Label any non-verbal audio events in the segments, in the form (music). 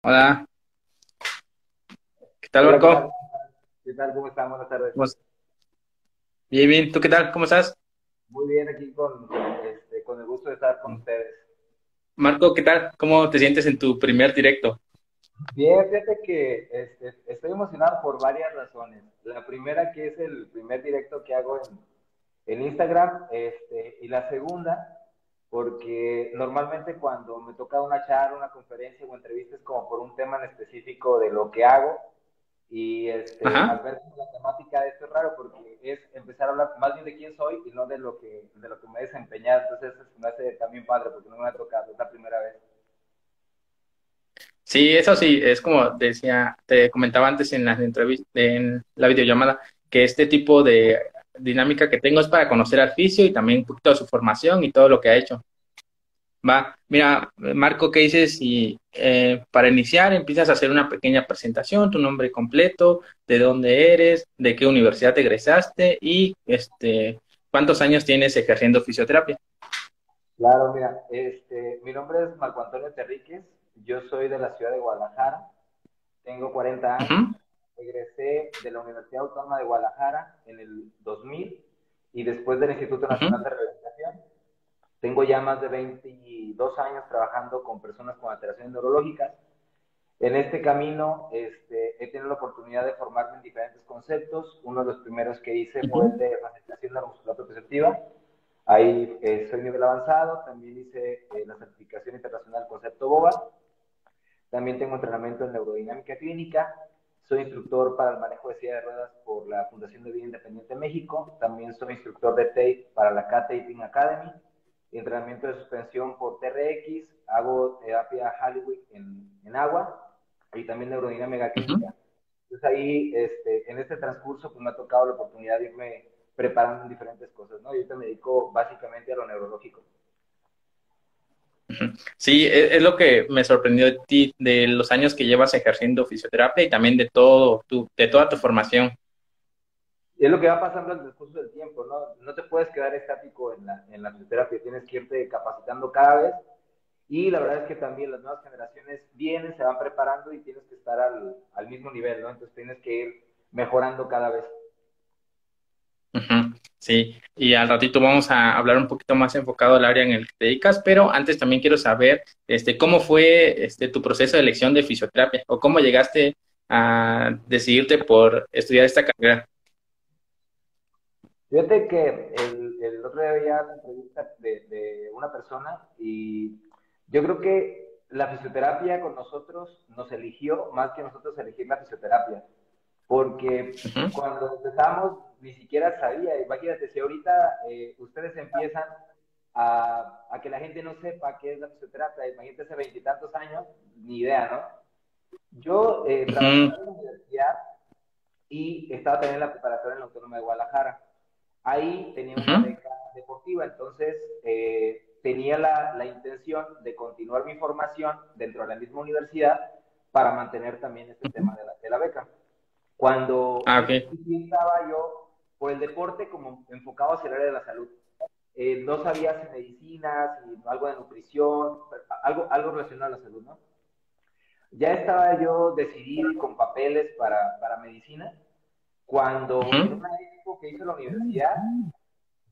Hola. ¿Qué tal, Marco? ¿Qué tal? ¿Cómo están? Buenas tardes. Bien, bien. ¿Tú qué tal? ¿Cómo estás? Muy bien, aquí con, este, con el gusto de estar con ustedes. Marco, ¿qué tal? ¿Cómo te sientes en tu primer directo? Bien, fíjate que este, estoy emocionado por varias razones. La primera que es el primer directo que hago en, en Instagram, este, y la segunda porque normalmente cuando me toca una charla, una conferencia o entrevista es como por un tema en específico de lo que hago y este, al ver la temática de esto es raro porque es empezar a hablar más bien de quién soy y no de lo que, de lo que me he desempeñado, entonces eso me hace también padre porque no me ha tocado, es la primera vez. Sí, eso sí, es como decía, te comentaba antes en la entrevista, en la videollamada, que este tipo de dinámica que tengo es para conocer al fisio y también un poquito de su formación y todo lo que ha hecho. Va, mira, Marco, ¿qué dices? Y eh, para iniciar empiezas a hacer una pequeña presentación, tu nombre completo, de dónde eres, de qué universidad te egresaste y este, cuántos años tienes ejerciendo fisioterapia. Claro, mira, este, mi nombre es Marco Antonio Terríquez, yo soy de la ciudad de Guadalajara, tengo 40 años, egresé de la Universidad Autónoma de Guadalajara en el 2000 y después del Instituto Nacional de Rehabilitación. Tengo ya más de 22 años trabajando con personas con alteraciones neurológicas. En este camino este, he tenido la oportunidad de formarme en diferentes conceptos. Uno de los primeros que hice fue el de facilitación de la musculatura perceptiva. Ahí eh, soy nivel avanzado. También hice eh, la certificación internacional concepto BOBA. También tengo entrenamiento en neurodinámica clínica soy instructor para el manejo de silla de ruedas por la Fundación de Vida Independiente México. También soy instructor de tape para la K-Taping Academy. Entrenamiento de suspensión por TRX. Hago terapia Hollywood en, en agua y también neurodinámica clínica. Entonces ahí, este, en este transcurso, pues me ha tocado la oportunidad de irme preparando en diferentes cosas, ¿no? Y ahorita me dedico básicamente a lo neurológico. Sí, e, es, lo que me sorprendió de ti, de los años que llevas ejerciendo fisioterapia y también de todo tu, de toda tu formación. Es lo que va pasando en el curso del tiempo, ¿no? No te puedes quedar estático en la, en la fisioterapia, tienes que irte capacitando cada vez. Y la verdad es que también las nuevas generaciones vienen, se van preparando y tienes que estar al, al mismo nivel, ¿no? Entonces tienes que ir mejorando cada vez. Sí, y al ratito vamos a hablar un poquito más enfocado al área en el que te dedicas, pero antes también quiero saber este, cómo fue este, tu proceso de elección de fisioterapia o cómo llegaste a decidirte por estudiar esta carrera. Fíjate que el, otro día había una entrevista de una persona y yo creo que la fisioterapia con nosotros nos eligió más que nosotros elegir la fisioterapia porque cuando empezamos ni siquiera sabía, imagínate, si ahorita eh, ustedes empiezan a, a, que la gente no sepa qué es la fisioterapia, imagínate hace veintitantos años, ni idea, ¿no? Yo eh, trabajaba en la universidad y estaba teniendo la preparación en la Autónoma de Guadalajara. Ahí tenía una beca deportiva, entonces eh, tenía la, la intención de continuar mi formación dentro de la misma universidad para mantener también este tema de la, de la beca. Cuando ah, okay. estaba yo por el deporte como enfocado hacia el área de la salud. Eh, no sabía si medicinas, si algo de nutrición, algo, algo relacionado a la salud, ¿no? Ya estaba yo decidido con papeles para, para medicina, cuando -huh. en una época que hice la universidad,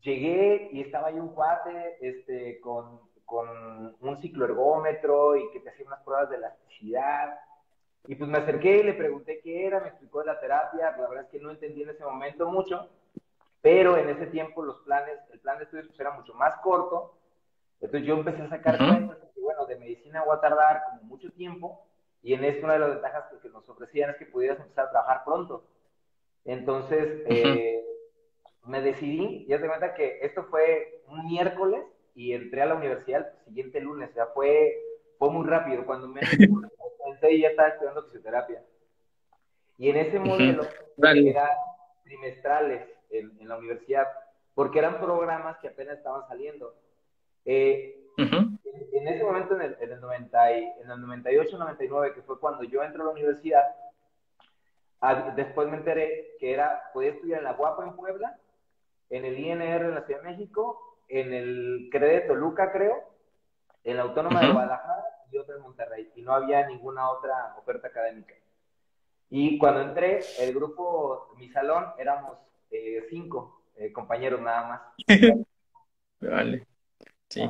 llegué y estaba ahí un cuate este, con, con un cicloergómetro y que te hacía unas pruebas de elasticidad y pues me acerqué y le pregunté qué era, me explicó de la terapia, la verdad es que no entendí en ese momento mucho, pero en ese tiempo los planes, el plan de estudios pues era mucho más corto, entonces yo empecé a sacar uh -huh. cuentas, y bueno, de medicina voy a tardar como mucho tiempo, y en esto una de las ventajas que nos ofrecían es que pudieras empezar a trabajar pronto. Entonces, uh -huh. eh, me decidí, ya te cuenta que esto fue un miércoles, y entré a la universidad el siguiente lunes, o sea, fue, fue muy rápido, cuando me (laughs) y ya estaba estudiando fisioterapia. Y en ese modelo uh -huh. eran trimestrales en, en, la universidad, porque eran programas que apenas estaban saliendo. Eh, uh -huh. en, en, ese momento, en el, en el, 90 y, en el 98, 99, que fue cuando yo entré a la universidad, a, después me enteré que era, podía estudiar en la Guapa en Puebla, en el INR en la Ciudad de México, en el CRE de Toluca, creo, en la Autónoma uh -huh. de Guadalajara y otra en Monterrey, y no había ninguna otra oferta académica. Y cuando entré, el grupo, mi salón, éramos eh, cinco eh, compañeros nada más. (laughs) vale. Sí.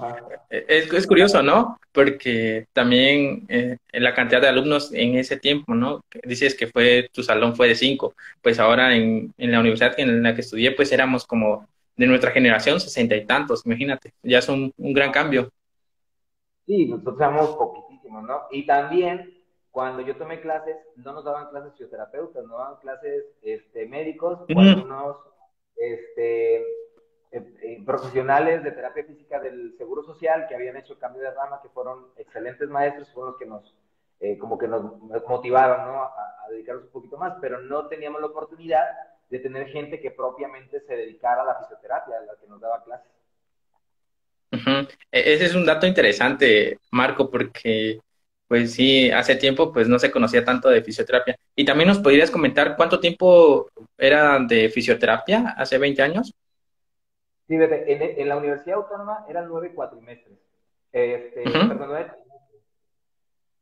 Es, es, curioso, ¿no? Porque también eh, la cantidad de alumnos en ese tiempo, ¿no? Dices que fue tu salón fue de cinco, pues ahora en, en la universidad en la que estudié, pues éramos como de nuestra generación, sesenta y tantos, imagínate, ya es un, un gran cambio. Sí, nosotros éramos poquitísimos, ¿no? Y también cuando yo tomé clases, no nos daban clases fisioterapeutas, no daban clases este, médicos, o algunos este, eh, eh, profesionales de terapia física del Seguro Social que habían hecho cambio de rama, que fueron excelentes maestros, fueron los que nos, eh, como que nos motivaron ¿no? a, dedicarnos un poquito más, pero no teníamos la oportunidad de tener gente que propiamente se dedicara a la fisioterapia, a la que nos daba clases. E-, ese es un dato interesante, Marco, porque pues sí, hace tiempo pues no se conocía tanto de fisioterapia. Y también nos podrías comentar cuánto tiempo era de fisioterapia hace 20 años. Sí, en, en la Universidad Autónoma eran nueve cuatrimestres. Este, perdón,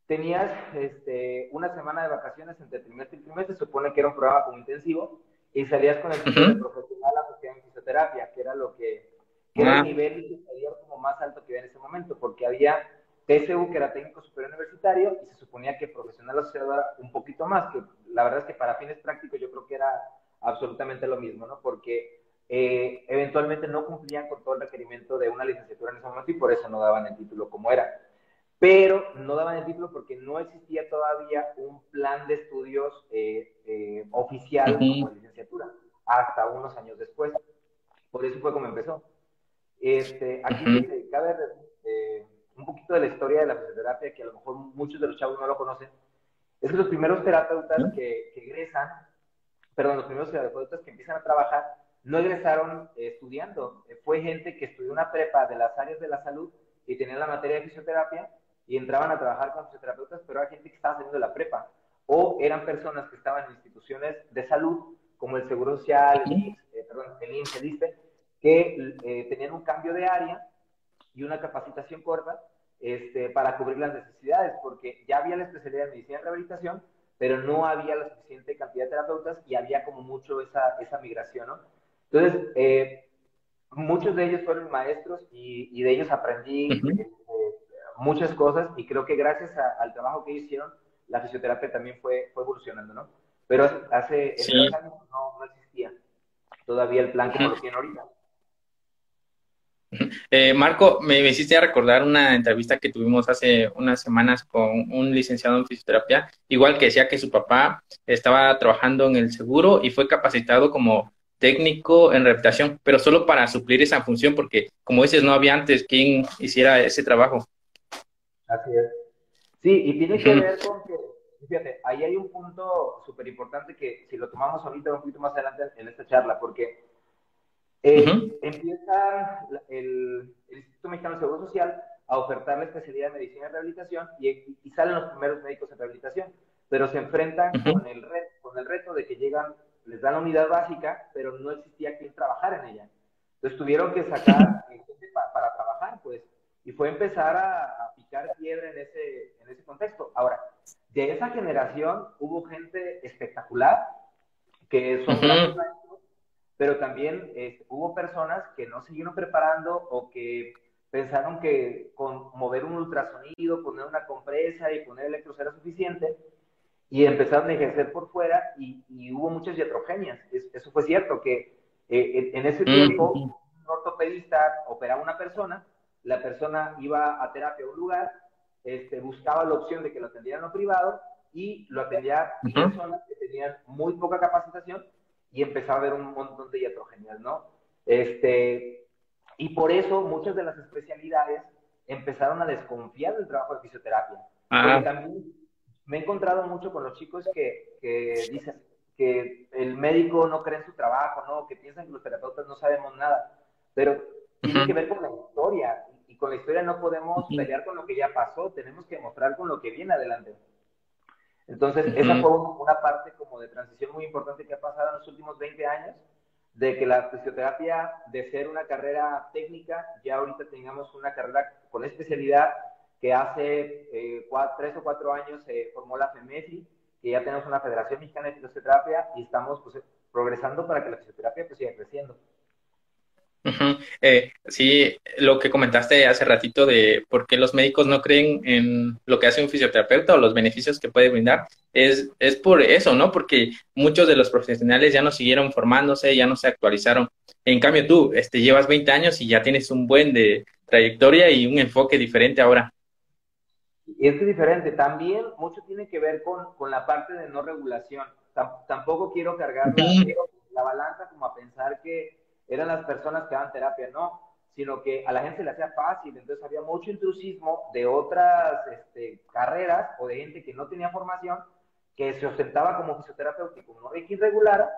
tenías este, una semana de vacaciones entre trimestre y trimestre, supone que era un programa como intensivo, y salías con el título de profesional asociado en fisioterapia, que era lo que, que era el ah. nivel como más alto que había en ese momento, porque había TSU, que era técnico superior universitario, y se suponía que profesional asociado era un poquito más, que la verdad es que para fines prácticos yo creo que era absolutamente lo mismo, ¿no? Porque eh, eventualmente no cumplían con todo el requerimiento de una licenciatura en ese momento y por eso no daban el título como era. Pero no daban el título porque no existía todavía un plan de estudios eh, eh, oficial como licenciatura, hasta unos años después. Por eso fue como empezó. Este, aquí cabe un poquito de la historia de la fisioterapia, que a lo mejor muchos de los chavos no lo conocen, es que los primeros terapeutas que, egresan, perdón, los primeros terapeutas que empiezan a trabajar, no egresaron estudiando. Fue gente que estudió una prepa de las áreas de la salud y tenían la materia de fisioterapia y entraban a trabajar con fisioterapeutas, pero era gente que estaba saliendo de la prepa. O eran personas que estaban en instituciones de salud, como el Seguro Social, el eh, perdón, el INSS, el que eh, tenían un cambio de área y una capacitación corta este, para cubrir las necesidades, porque ya había la especialidad de medicina y rehabilitación, pero no había la suficiente cantidad de terapeutas y había como mucho esa, esa migración, ¿no? Entonces, eh, muchos de ellos fueron maestros y, de ellos aprendí este, muchas cosas y creo que gracias al trabajo que hicieron, la fisioterapia también fue, fue evolucionando, ¿no? Pero hace, hace años no, no, existía todavía el plan como lo tiene ahorita. Eh, Marco, me, hiciste recordar una entrevista que tuvimos hace unas semanas con un licenciado en fisioterapia, igual que decía que su papá estaba trabajando en el seguro y fue capacitado como técnico en rehabilitación, pero solo para suplir esa función, porque como dices, no había antes quien hiciera ese trabajo. Así es. Sí, y tiene que ver con que, fíjate, ahí hay un punto súper importante que si lo tomamos ahorita un poquito más adelante en esta charla, porque eh, empieza el, Instituto Mexicano de Seguro Social a ofertar la especialidad de medicina y rehabilitación y, salen los primeros médicos en rehabilitación, pero se enfrentan con, el reto, con el reto de que llegan, les dan la unidad básica, pero no existía quien trabajar en ella. Entonces tuvieron que sacar gente para, trabajar, pues, y fue empezar a, picar piedra en ese, en ese contexto. Ahora, de esa generación hubo gente espectacular, que son pero también este, hubo personas que no siguieron preparando o que pensaron que con mover un ultrasonido, poner una compresa y poner electros era suficiente y empezaron a ejercer por fuera y, hubo muchas iatrogenias. eso fue cierto, que eh, en ese tiempo un ortopedista operaba a una persona, la persona iba a terapia a un lugar, este, buscaba la opción de que lo atendieran en lo privado y lo atendía personas que tenían muy poca capacitación y empezaba a ver un montón de iatrogenias, ¿no? Este, y por eso muchas de las especialidades empezaron a desconfiar del trabajo de fisioterapia. Porque también me he encontrado mucho con los chicos que, que, dicen que el médico no cree en su trabajo, ¿no? Que piensan que los terapeutas no sabemos nada. Pero tiene que ver con la historia. Y con la historia no podemos pelear con lo que ya pasó, tenemos que mostrar con lo que viene adelante. Entonces, esa fue una parte como de transición muy importante que ha pasado en los últimos 20 años, de que la fisioterapia, de ser una carrera técnica, ya ahorita tengamos una carrera con especialidad que hace eh, tres o cuatro años se formó la FEMESI, que ya tenemos una Federación Mexicana de Fisioterapia y estamos pues, progresando para que la fisioterapia pues, siga creciendo. Eh, sí, lo que comentaste hace ratito de por qué los médicos no creen en lo que hace un fisioterapeuta o los beneficios que puede brindar, es, es por eso, ¿no? Porque muchos de los profesionales ya no siguieron formándose, ya no se actualizaron. En cambio, tú este, llevas 20 años y ya tienes un buen de trayectoria y un enfoque diferente ahora. Y es diferente. También mucho tiene que ver con, con la parte de no regulación. tampoco quiero cargar la balanza como a pensar que eran las personas que daban terapia, no, sino que a la gente se le hacía fácil, entonces había mucho intrusismo de otras este, carreras o de gente que no tenía formación, que se ostentaba como fisioterapeuta y como no había regular,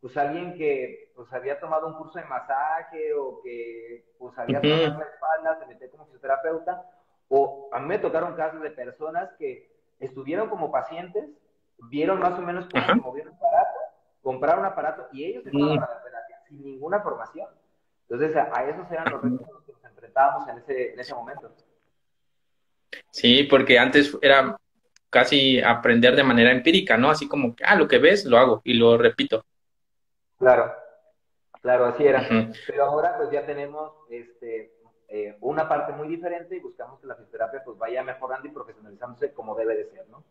pues alguien que pues había tomado un curso de masaje o que pues había tomado la espalda, se metió como fisioterapeuta, o a mí me tocaron casos de personas que estuvieron como pacientes, vieron más o menos cómo se un aparato, compraron un aparato y ellos estaban a la sin ninguna formación. Entonces, a, esos eran los retos a los que nos enfrentábamos en ese, en ese momento. Sí, porque antes era casi aprender de manera empírica, ¿no? Así como, ah, lo que ves, lo hago y lo repito. Claro, claro, así era. Pero ahora pues ya tenemos este, eh, una parte muy diferente y buscamos que la fisioterapia pues vaya mejorando y profesionalizándose como debe de ser, ¿no?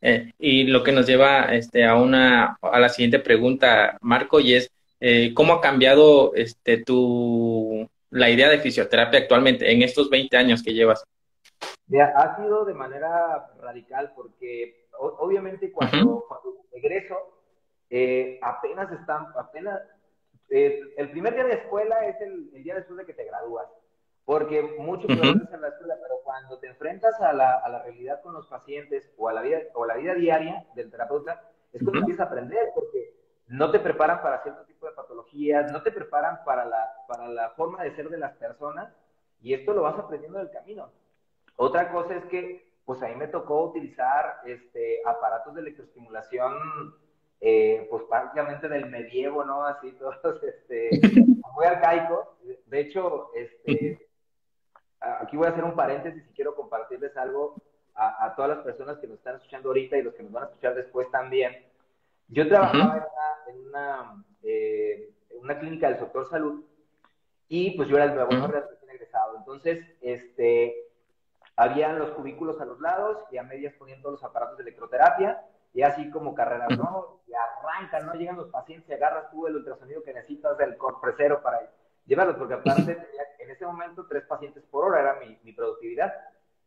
Eh, y lo que nos lleva este, a, una, a la siguiente pregunta, Marco, y es, eh, ¿cómo ha cambiado este, tu, la idea de fisioterapia actualmente en estos 20 años que llevas? ha sido de manera radical porque obviamente cuando, regreso, eh, apenas están, apenas, el primer día de escuela es el, el día después de que te gradúas porque mucho que en la escuela, pero cuando te enfrentas a la, a la, realidad con los pacientes o a la vida, o la vida diaria del terapeuta, es cuando empiezas a aprender, porque no te preparan para cierto tipo de patologías, no te preparan para la, para la forma de ser de las personas, y esto lo vas aprendiendo del camino. Otra cosa es que, pues a mí me tocó utilizar este, aparatos de electroestimulación eh, pues prácticamente del medievo, ¿no? Así (laughs) todos, este, muy arcaicos. De hecho, este, aquí voy a hacer un paréntesis y quiero compartirles algo a, todas las personas que nos están escuchando ahorita y los que nos van a escuchar después también. Yo trabajaba en, una, eh, en, una, clínica del sector salud y pues yo era el nuevo, ¿no? recién egresado. Entonces, este, habían los cubículos a los lados y a medias ponían todos los aparatos de electroterapia y así como carreras, ¿no? Y arrancan, ¿no? Llegan los pacientes y agarras tú el ultrasonido que necesitas del compresero para llevarlos, porque aparte tenía en ese momento tres pacientes por hora, era mi, mi productividad.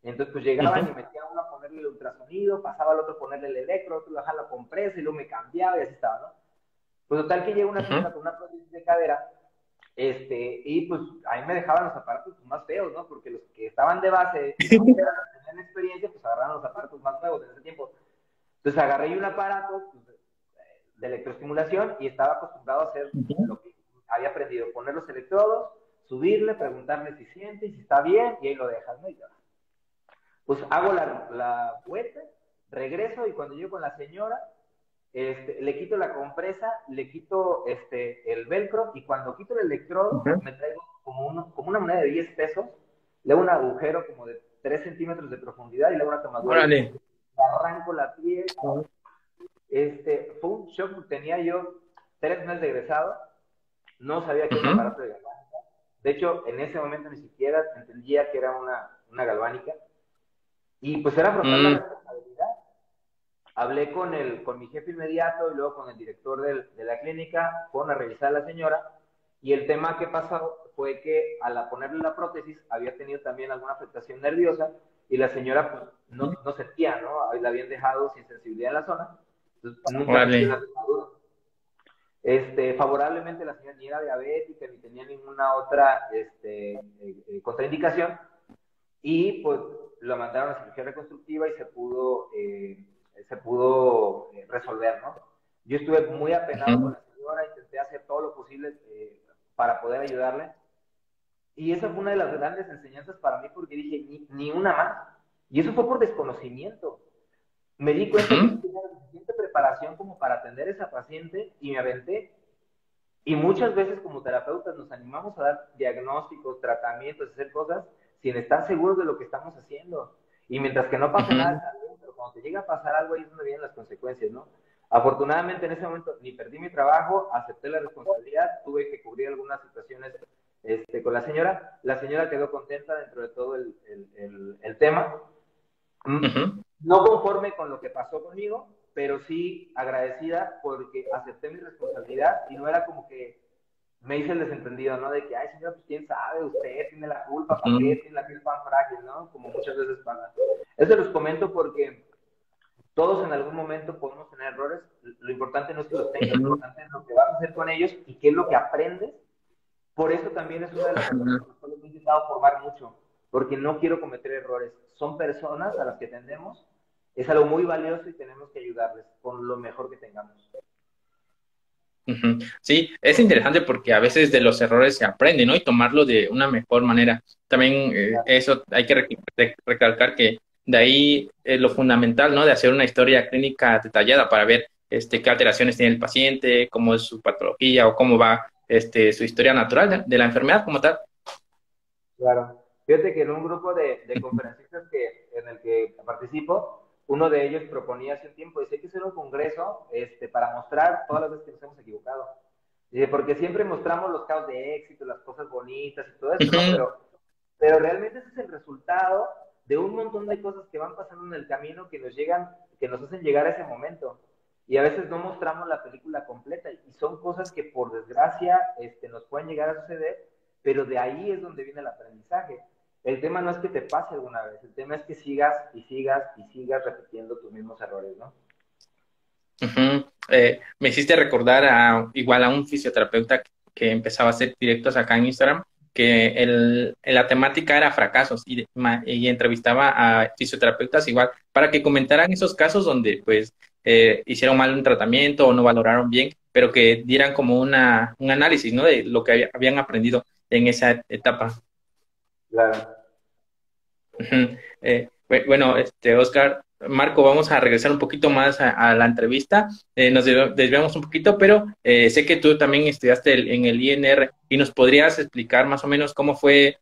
Entonces, pues llegaban y metía uno a ponerle el ultrasonido, pasaba al otro a ponerle el electro, otro a la compresa y luego me cambiaba y así estaba, ¿no? Pues total que llega una señora con una prótesis de cadera, este, y pues ahí me dejaban los aparatos más feos, ¿no? Porque los que estaban de base, (laughs) y no tenían experiencia, pues agarraban los aparatos más nuevos en ese tiempo. Entonces agarré un aparato pues, de electroestimulación y estaba acostumbrado a hacer lo que había aprendido, poner los electrodos, subirle, preguntarle si siente y si está bien, y ahí lo dejas, ¿no? Pues hago la, la vuelta, regreso y cuando llego con la señora, este, le quito la compresa, le quito este, el velcro y cuando quito el electrodo me traigo como, uno, como una moneda de 10 pesos, le hago un agujero como de 3 centímetros de profundidad y le hago una tomadura. Arranco la piel. Este, fue un shock, tenía yo tres meses de egresado, no sabía que era un aparato de galvánica. De hecho, en ese momento ni siquiera entendía que era una, una galvánica. Y pues era afrontar la mm. responsabilidad. Hablé con, el, con mi jefe inmediato y luego con el director del, de la clínica, fueron a revisar a la señora. Y el tema que pasó fue que al ponerle la prótesis había tenido también alguna afectación nerviosa y la señora pues, no, no sentía, ¿no? La habían dejado sin sensibilidad en la zona. Entonces, nunca vale. Este, favorablemente la señora ni era diabética ni tenía ninguna otra este, eh, eh, contraindicación y pues lo mandaron a cirugía reconstructiva y se pudo, eh, se pudo resolver, ¿no? Yo estuve muy apenado con la señora, intenté hacer todo lo posible para poder ayudarle y esa fue una de las grandes enseñanzas para mí porque dije, ni, ni una más. Y eso fue por desconocimiento. Me di cuenta que tenía suficiente preparación como para atender a esa paciente y me aventé. Y muchas veces como terapeutas nos animamos a dar diagnósticos, tratamientos, hacer cosas sin estar seguros de lo que estamos haciendo. Y mientras que no pase nada, pero cuando te llega a pasar algo ahí es donde vienen las consecuencias, ¿no? Afortunadamente en ese momento ni perdí mi trabajo, acepté la responsabilidad, tuve que cubrir algunas situaciones este, con la señora. La señora quedó contenta dentro de todo el, el, tema. Mm, no conforme con lo que pasó conmigo, pero sí agradecida porque acepté mi responsabilidad y no era como que me hice el desentendido, ¿no? De que, ay, señora, pues quién sabe, usted tiene la culpa, ¿para qué tiene la piel tan frágil, ¿no? Como muchas veces pasa. Eso los comento porque todos en algún momento podemos tener errores. Lo importante no es que los tengas, lo importante es lo que vas a hacer con ellos y qué es lo que aprendes. Por eso también es una de las cosas que he intentado formar mucho, porque no quiero cometer errores. Son personas a las que tendemos, es algo muy valioso y tenemos que ayudarles con lo mejor que tengamos. Sí, es interesante porque a veces de los errores se aprende, ¿no? Y tomarlo de una mejor manera. También eh, eso hay que recalcar que de ahí es lo fundamental, ¿no? De hacer una historia clínica detallada para ver este, qué alteraciones tiene el paciente, cómo es su patología o cómo va este, su historia natural de, la enfermedad como tal. Claro. Fíjate que en un grupo de, conferencistas que, en el que participo, uno de ellos proponía hace un tiempo, dice, hay que hacer un congreso este, para mostrar todas las veces que nos hemos equivocado. Dice, porque siempre mostramos los casos de éxito, las cosas bonitas y todo eso, pero, pero realmente ese es el resultado de un montón de cosas que van pasando en el camino que nos llegan, que nos hacen llegar a ese momento. Y a veces no mostramos la película completa y son cosas que por desgracia este, nos pueden llegar a suceder, pero de ahí es donde viene el aprendizaje. El tema no es que te pase alguna vez, el tema es que sigas y sigas y sigas repitiendo tus mismos errores, ¿no? Eh, me hiciste recordar a, igual a un fisioterapeuta que empezaba a hacer directos acá en Instagram que el, la temática era fracasos y, y, entrevistaba a fisioterapeutas igual para que comentaran esos casos donde pues eh, hicieron mal un tratamiento o no valoraron bien, pero que dieran como una, un análisis ¿no? de lo que habían aprendido en esa etapa. Claro. Eh, bueno, este, Oscar, Marco, vamos a regresar un poquito más a, la entrevista. Eh, nos desviamos un poquito, pero eh, sé que tú también estudiaste en el INR y nos podrías explicar más o menos cómo fue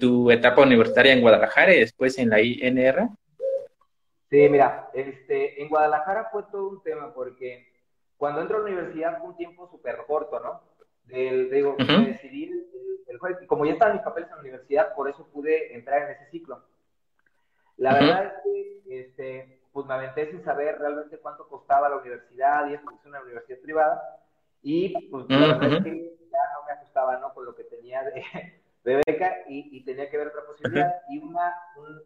tu etapa universitaria en Guadalajara y después en la INR. Sí, mira, este, en Guadalajara fue todo un tema porque cuando entro a la universidad fue un tiempo súper corto, ¿no? Del, digo, decidir, el, como ya estaban mis papeles en la universidad, por eso pude entrar en ese ciclo. La verdad es que este, pues me aventé sin saber realmente cuánto costaba la universidad y eso es una universidad privada. Y pues la verdad es que ya no me ajustaba ¿no? con lo que tenía de, (laughs) de beca y, tenía que ver otra posibilidad. Y una,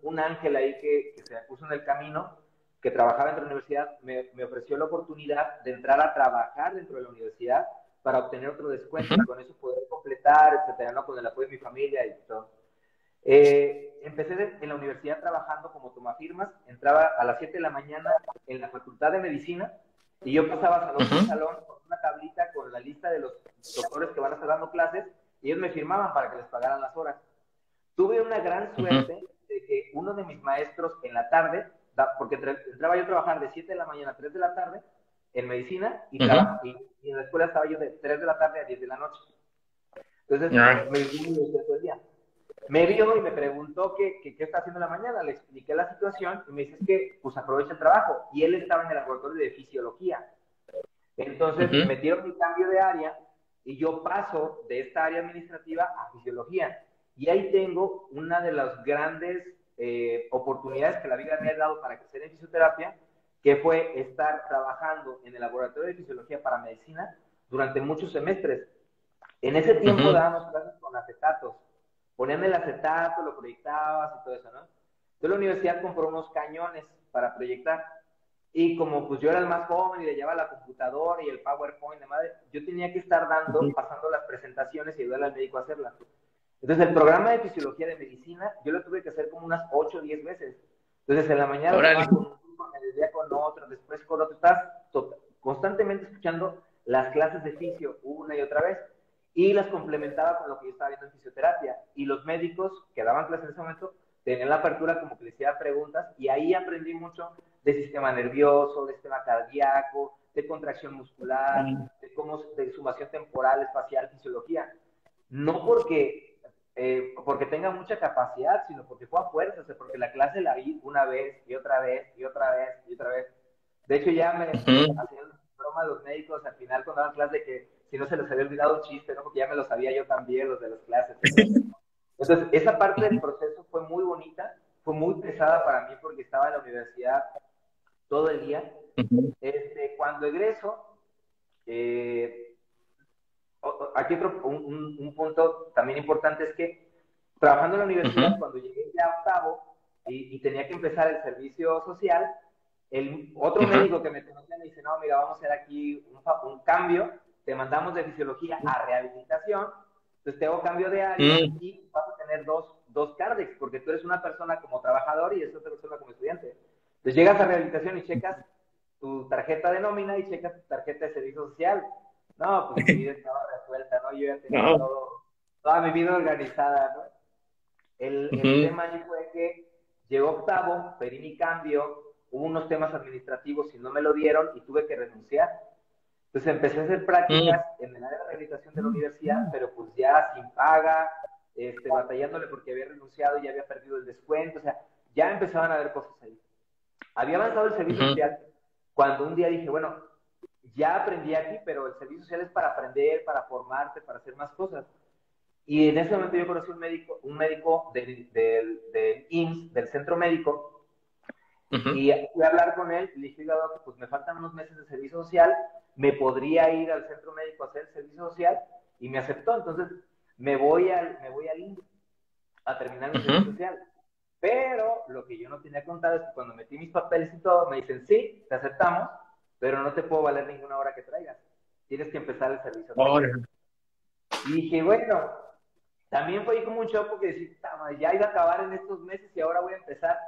un, ángel ahí que, se me puso en el camino, que trabajaba dentro de la universidad, me, me, ofreció la oportunidad de entrar a trabajar dentro de la universidad para obtener otro descuento y con eso poder completar, etcétera, ¿no? con el apoyo de mi familia y todo. Eh, empecé en la universidad trabajando como tomafirmas, entraba a las 7 de la mañana en la facultad de medicina y yo pasaba salón por salón con una tablita con la lista de los doctores que van a estar dando clases y ellos me firmaban para que les pagaran las horas. Tuve una gran suerte de que uno de mis maestros en la tarde, porque entraba yo a trabajar de 7 de la mañana a 3 de la tarde en medicina y, y, en la escuela estaba yo de 3 de la tarde a 10 de la noche. Entonces, me vine todo el día me vio y me preguntó qué, qué, está haciendo en la mañana. Le expliqué la situación y me dice que pues aprovecha el trabajo. Y él estaba en el laboratorio de fisiología. Entonces me metieron mi cambio de área y yo paso de esta área administrativa a fisiología. Y ahí tengo una de las grandes eh, oportunidades que la vida me ha dado para crecer en fisioterapia, que fue estar trabajando en el laboratorio de fisiología para medicina durante muchos semestres. En ese tiempo dábamos clases con acetatos ponían el acetato, lo proyectabas y todo eso, ¿no? Entonces la universidad compró unos cañones para proyectar. Y como pues yo era el más joven y le llevaba la computadora y el PowerPoint de madre, yo tenía que estar dando, pasando las presentaciones y ayudarle al médico a hacerlas. Entonces el programa de fisiología de medicina, yo lo tuve que hacer como unas 8 o 10 veces. Entonces en la mañana con un en el día con otro, después con otro, estás constantemente escuchando las clases de fisio una y otra vez y las complementaba con lo que yo estaba viendo en fisioterapia. Y los médicos que daban clases en ese momento tenían la apertura como que les hacía preguntas y ahí aprendí mucho de sistema nervioso, de sistema cardíaco, de contracción muscular, de cómo de sumación temporal, espacial, fisiología. No porque eh, porque tenga mucha capacidad, sino porque fue a fuerza, o sea, porque la clase la vi una vez y otra vez y otra vez y otra vez. De hecho, ya me hacían broma los médicos al final cuando daban clase de que si no se les había olvidado un chiste, ¿no? Porque ya me lo sabía yo también, los de las clases. (laughs) Entonces, esa parte del proceso fue muy bonita, fue muy pesada para mí porque estaba en la universidad todo el día. este, cuando egreso, eh, aquí otro, un, un, punto también importante es que trabajando en la universidad, cuando llegué ya a octavo y, y, tenía que empezar el servicio social, el otro médico que me conocía me dice, no, mira, vamos a hacer aquí un, un cambio, te mandamos de fisiología a rehabilitación, entonces te hago cambio de área mm. y vas a tener dos, dos cardex, porque tú eres una persona como trabajador y es otra persona como estudiante. Entonces llegas a rehabilitación y checas tu tarjeta de nómina y checas tu tarjeta de servicio social. No, pues mi vida (laughs) estaba resuelta, ¿no? Yo ya tenía todo, toda mi vida organizada, ¿no? El, el tema ahí fue que llegó octavo, pedí mi cambio, hubo unos temas administrativos y no me lo dieron y tuve que renunciar. Entonces empecé a hacer prácticas mm. en el área de rehabilitación de la universidad, pero pues ya sin paga, este, batallándole porque había renunciado y ya había perdido el descuento, o sea, ya empezaban a haber cosas ahí. Había avanzado el servicio social cuando un día dije, bueno, ya aprendí aquí, pero el servicio social es para aprender, para formarte, para hacer más cosas. Y en ese momento yo conocí un médico, un médico del, del, del IMSS, del centro médico, y fui a hablar con él, y le dije, pues me faltan unos meses de servicio social, me podría ir al centro médico a hacer el servicio social, y me aceptó. Entonces, me voy al, me voy al IMSS a terminar mi servicio social. Pero lo que yo no tenía contado es que cuando metí mis papeles y todo, me dicen, sí, te aceptamos, pero no te puedo valer ninguna hora que traigas. Tienes que empezar el servicio. Y dije, bueno, también fue como un shock porque decir, ya iba a acabar en estos meses y ahora voy a empezar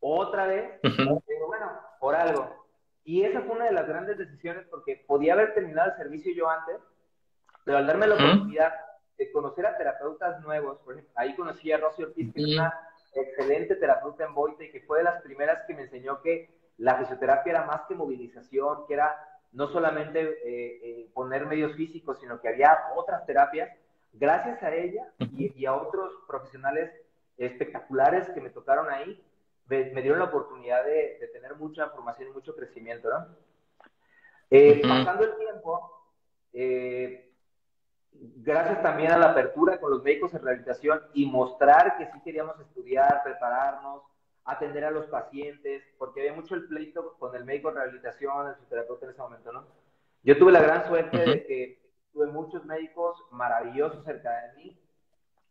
otra vez. bueno, por algo. Y esa fue una de las grandes decisiones porque podía haber terminado el servicio yo antes, pero al darme la oportunidad de conocer a terapeutas nuevos, por ejemplo, ahí conocí a Rosy Ortiz, que es una excelente terapeuta en Boite y que fue de las primeras que me enseñó que la fisioterapia era más que movilización, que era no solamente eh, eh, poner medios físicos, sino que había otras terapias. Gracias a ella y, a otros profesionales espectaculares que me tocaron ahí, me, dieron la oportunidad de, tener mucha formación y mucho crecimiento, ¿no? Eh, pasando el tiempo, gracias también a la apertura con los médicos en rehabilitación y mostrar que sí queríamos estudiar, prepararnos, atender a los pacientes, porque había mucho el pleito con el médico en rehabilitación, el fisioterapeuta en ese momento, ¿no? Yo tuve la gran suerte de que tuve muchos médicos maravillosos cerca de mí,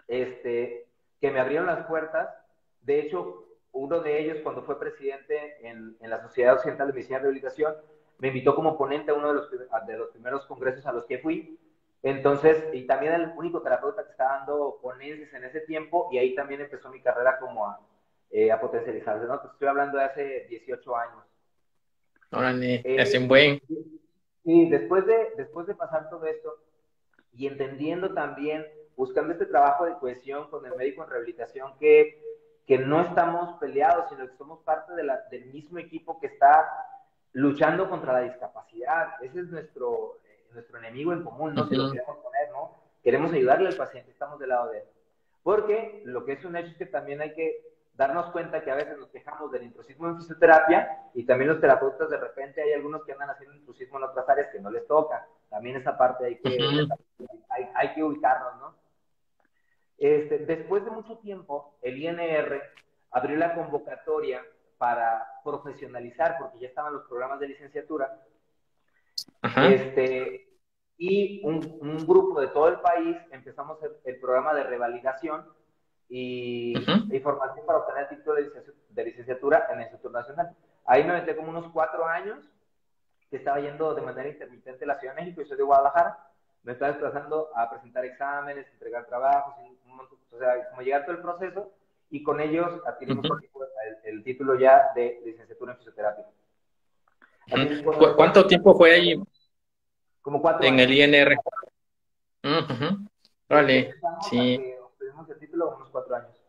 este, que me abrieron las puertas. De hecho, uno de ellos, cuando fue presidente en, en la Sociedad Occidental de Medicina y Rehabilitación, me invitó como ponente a uno de los, de los primeros congresos a los que fui entonces, y también el único terapeuta que estaba dando ponencias en ese tiempo, y ahí también empezó mi carrera como a, eh, a potencializarse, ¿no? estoy hablando de hace 18 años. Órale, eh, es un buen. Sí, después de, después de pasar todo esto, y entendiendo también, buscando este trabajo de cohesión con el médico en rehabilitación, que, que no estamos peleados, sino que somos parte de la, del mismo equipo que está luchando contra la discapacidad. Ese es nuestro, nuestro enemigo en común, no se lo queremos poner, ¿no? Queremos ayudarle al paciente, estamos del lado de él. Porque lo que es un hecho es que también hay que darnos cuenta que a veces nos quejamos del intrusismo en fisioterapia y también los terapeutas de repente hay algunos que andan haciendo intrusismo en otras áreas que no les toca. También esa parte hay que, hay, hay, que ubicarnos, ¿no? Este, después de mucho tiempo, el INR abrió la convocatoria para profesionalizar, porque ya estaban los programas de licenciatura, este, y un, grupo de todo el país empezamos el, programa de revalidación y, formación para obtener el título de licenciatura, en el Instituto Nacional. Ahí me metí como unos cuatro años, que estaba yendo de manera intermitente a la Ciudad de México, y soy de Guadalajara. Me estaba desplazando a presentar exámenes, entregar trabajos, o sea, como llegar todo el proceso, y con ellos adquirimos el, título ya de licenciatura en fisioterapia. ¿Cuánto tiempo fue ahí? Como cuatro En el INR. Vale, sí. El título unos cuatro años.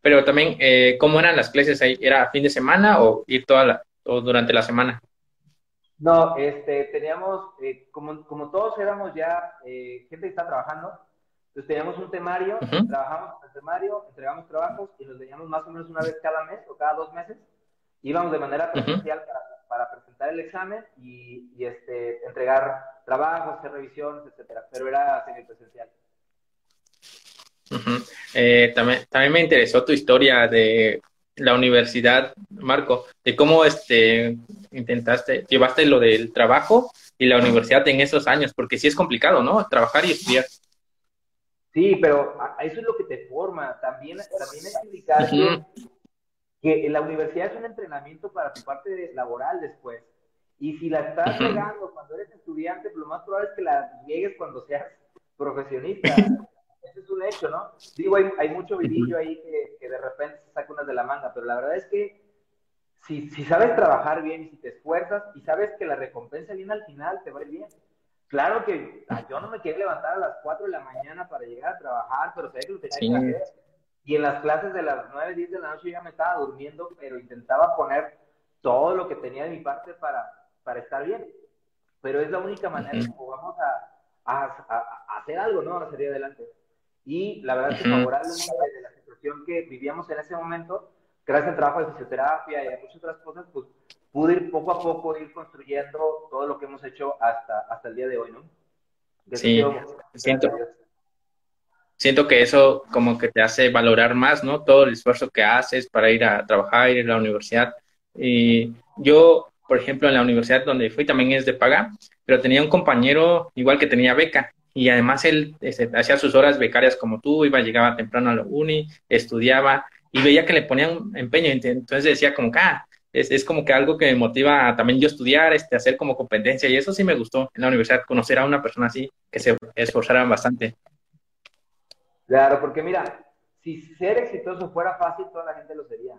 Pero también, eh, ¿cómo eran las clases ahí? ¿Era fin de semana o ir toda la, o durante la semana? No, este, teníamos, eh, como, como todos éramos ya eh, gente que está trabajando, Entonces teníamos un temario, trabajamos en el temario, entregamos trabajos y nos veíamos más o menos una vez cada mes o cada dos meses. Íbamos de manera presencial para, presentar el examen y, este, entregar trabajos, hacer revisiones, etcétera. Pero era semipresencial. Eh, también, también me interesó tu historia de la universidad, Marco, de cómo este, intentaste, llevaste lo del trabajo y la universidad en esos años, porque sí es complicado, ¿no? Trabajar y estudiar. Sí, pero eso es lo que te forma. También, también que indicar que, la universidad es un entrenamiento para tu parte laboral después. Y si la estás llegando cuando eres estudiante, lo más probable es que la llegues cuando seas profesionista. (laughs) Ese es un hecho, ¿no? Digo, hay, hay mucho vidillo ahí que, que, de repente se saca unas de la manga, pero la verdad es que si, si sabes trabajar bien y si te esfuerzas y sabes que la recompensa viene al final, te va a ir bien. Claro que ah, yo no me quiero levantar a las 4 de la mañana para llegar a trabajar, pero sé que lo tenía que hacer. Y en las clases de las 9, 10 de la noche ya me estaba durmiendo, pero intentaba poner todo lo que tenía de mi parte para, para estar bien. Pero es la única manera que vamos a, a, a, hacer algo, ¿no? A salir adelante. Y la verdad es que favorable de la situación que vivíamos en ese momento, gracias al trabajo de fisioterapia y a muchas otras cosas, pues pude ir poco a poco ir construyendo todo lo que hemos hecho hasta, hasta el día de hoy, ¿no? sí, siento, siento que eso como que te hace valorar más, ¿no? Todo el esfuerzo que haces para ir a trabajar, ir a la universidad. Y yo, por ejemplo, en la universidad donde fui también es de paga, pero tenía un compañero igual que tenía beca y además él este, hacía sus horas becarias como tú, iba, llegaba temprano a la uni, estudiaba y veía que le ponían empeño, entonces decía como que, ah, es, es, como que algo que me motiva a también yo estudiar, este, hacer como competencia, y eso sí me gustó en la universidad, conocer a una persona así, que se esforzara bastante. Claro, porque mira, si ser exitoso fuera fácil, toda la gente lo sería.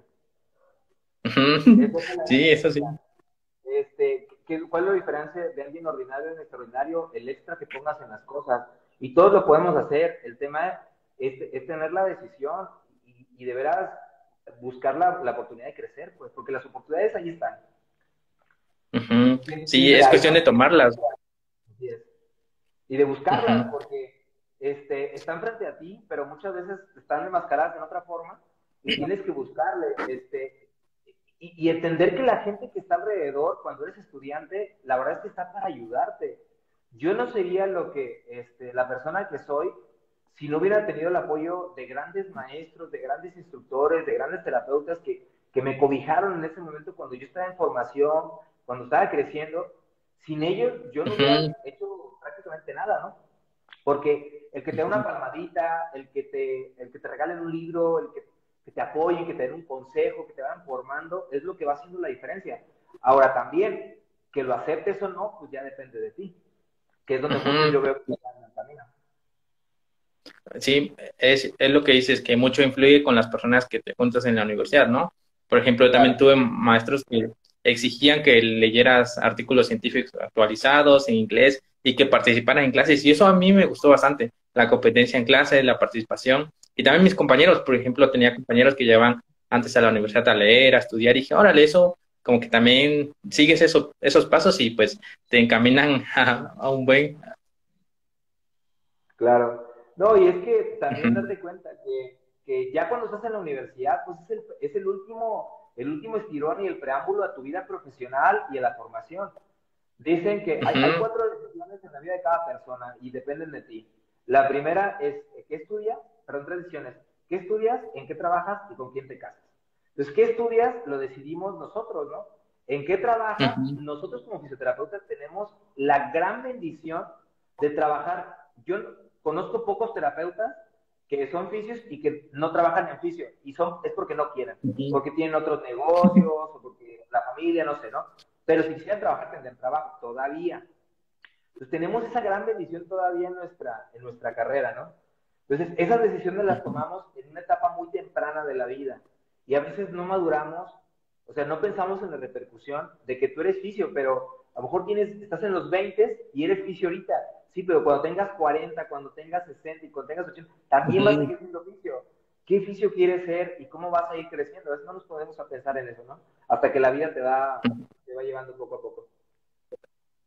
sí, eso sí. Este, ¿Cuál es la diferencia de alguien ordinario en extraordinario? El extra que pongas en las cosas. Y todos lo podemos hacer. El tema es, es tener la decisión y, y de veras buscar la, la, oportunidad de crecer, pues, porque las oportunidades ahí están. Sí, es cuestión de tomarlas. Y de buscarlas, porque este, están frente a ti, pero muchas veces están enmascaradas en otra forma y tienes que buscarle. Este, y, y, entender que la gente que está alrededor, cuando eres estudiante, la verdad es que está para ayudarte. Yo no sería lo que este, la persona que soy si no hubiera tenido el apoyo de grandes maestros, de grandes instructores, de grandes terapeutas que, que me cobijaron en ese momento cuando yo estaba en formación, cuando estaba creciendo, sin ellos yo no hubiera hecho prácticamente nada, ¿no? Porque el que te da una palmadita, el que te, el que te regalen un libro, el que, que te apoyen, que te den un consejo, que te vayan formando, es lo que va haciendo la diferencia. Ahora también, que lo aceptes o no, pues ya depende de ti, que es donde yo veo que está en el camino. Sí, es, es lo que dices, que mucho influye con las personas que te juntas en la universidad, ¿no? Por ejemplo, yo también tuve maestros que exigían que leyeras artículos científicos actualizados en inglés y que participaran en clases. Y eso a mí me gustó bastante, la competencia en clase, la participación. Y también mis compañeros, por ejemplo, tenía compañeros que llevaban antes a la universidad a leer, a estudiar, y dije, órale, eso como que también sigues eso, esos pasos y pues te encaminan (laughs) a, a un buen... Claro. No, y es que también date cuenta que, que, ya cuando estás en la universidad, pues es el, es el, último, el último estirón y el preámbulo a tu vida profesional y a la formación. Dicen que hay, hay, cuatro decisiones en la vida de cada persona y dependen de ti. La primera es, ¿qué estudias? Perdón, tres decisiones. ¿Qué estudias? ¿En qué trabajas? ¿Y con quién te casas? Entonces, ¿qué estudias? Lo decidimos nosotros, ¿no? ¿En qué trabajas? Nosotros como fisioterapeutas tenemos la gran bendición de trabajar. Yo conozco pocos terapeutas que son fisios y que no trabajan en fisio. Y son, es porque no quieren, porque tienen otros negocios, o porque la familia, no sé, ¿no? Pero si quisieran trabajar, tendrían trabajo todavía. Entonces tenemos esa gran bendición todavía en nuestra, en nuestra carrera, ¿no? Entonces, esas decisiones las tomamos en una etapa muy temprana de la vida. Y a veces no maduramos, o sea, no pensamos en la repercusión de que tú eres fisio, pero a lo mejor tienes, estás en los 20 y eres fisio ahorita Sí, pero cuando tengas 40, cuando tengas 60 y cuando tengas 80, también vas a seguir siendo oficio. ¿Qué oficio quieres ser y cómo vas a ir creciendo? A veces no nos podemos a pensar en eso, ¿no? Hasta que la vida te, da, te va llevando poco a poco.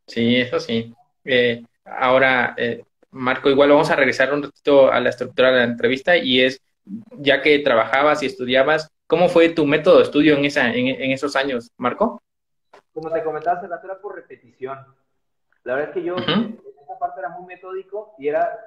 Sí, eso sí. Eh, ahora, eh, Marco, igual vamos a regresar un ratito a la estructura de la entrevista y es, ya que trabajabas y estudiabas, ¿cómo fue tu método de estudio en, esa, en, esos años, Marco? Como te comentaba hace rato, era por repetición. La verdad es que yo en esa parte era muy metódico y era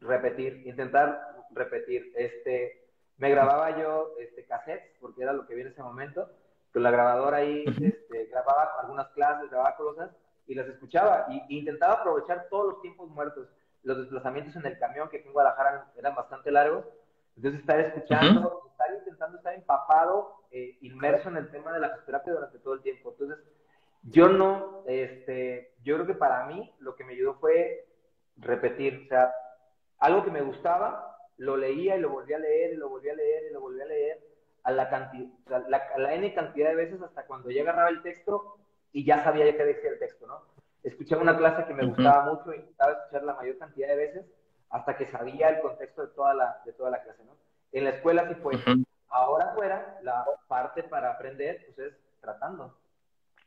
repetir, intentar repetir. Este, me grababa yo este, cassettes, porque era lo que vi en ese momento, con la grabadora ahí este, grababa algunas clases, grababa cosas y las escuchaba y, intentaba aprovechar todos los tiempos muertos. Los desplazamientos en el camión que aquí en Guadalajara eran bastante largos, entonces estar escuchando, estar intentando estar empapado, eh, inmerso en el tema de la fisioterapia durante todo el tiempo. Entonces, yo no, este, yo creo que para mí lo que me ayudó fue repetir, o sea, algo que me gustaba, lo leía y lo volvía a leer y lo volvía a leer y lo volvía a leer a la, cantidad, la, N cantidad de veces hasta cuando ya agarraba el texto y ya sabía ya qué decía el texto, ¿no? Escuchaba una clase que me gustaba mucho y intentaba escuchar la mayor cantidad de veces hasta que sabía el contexto de toda la, de toda la clase, ¿no? En la escuela sí fue. Ahora fuera, la parte para aprender, pues es tratando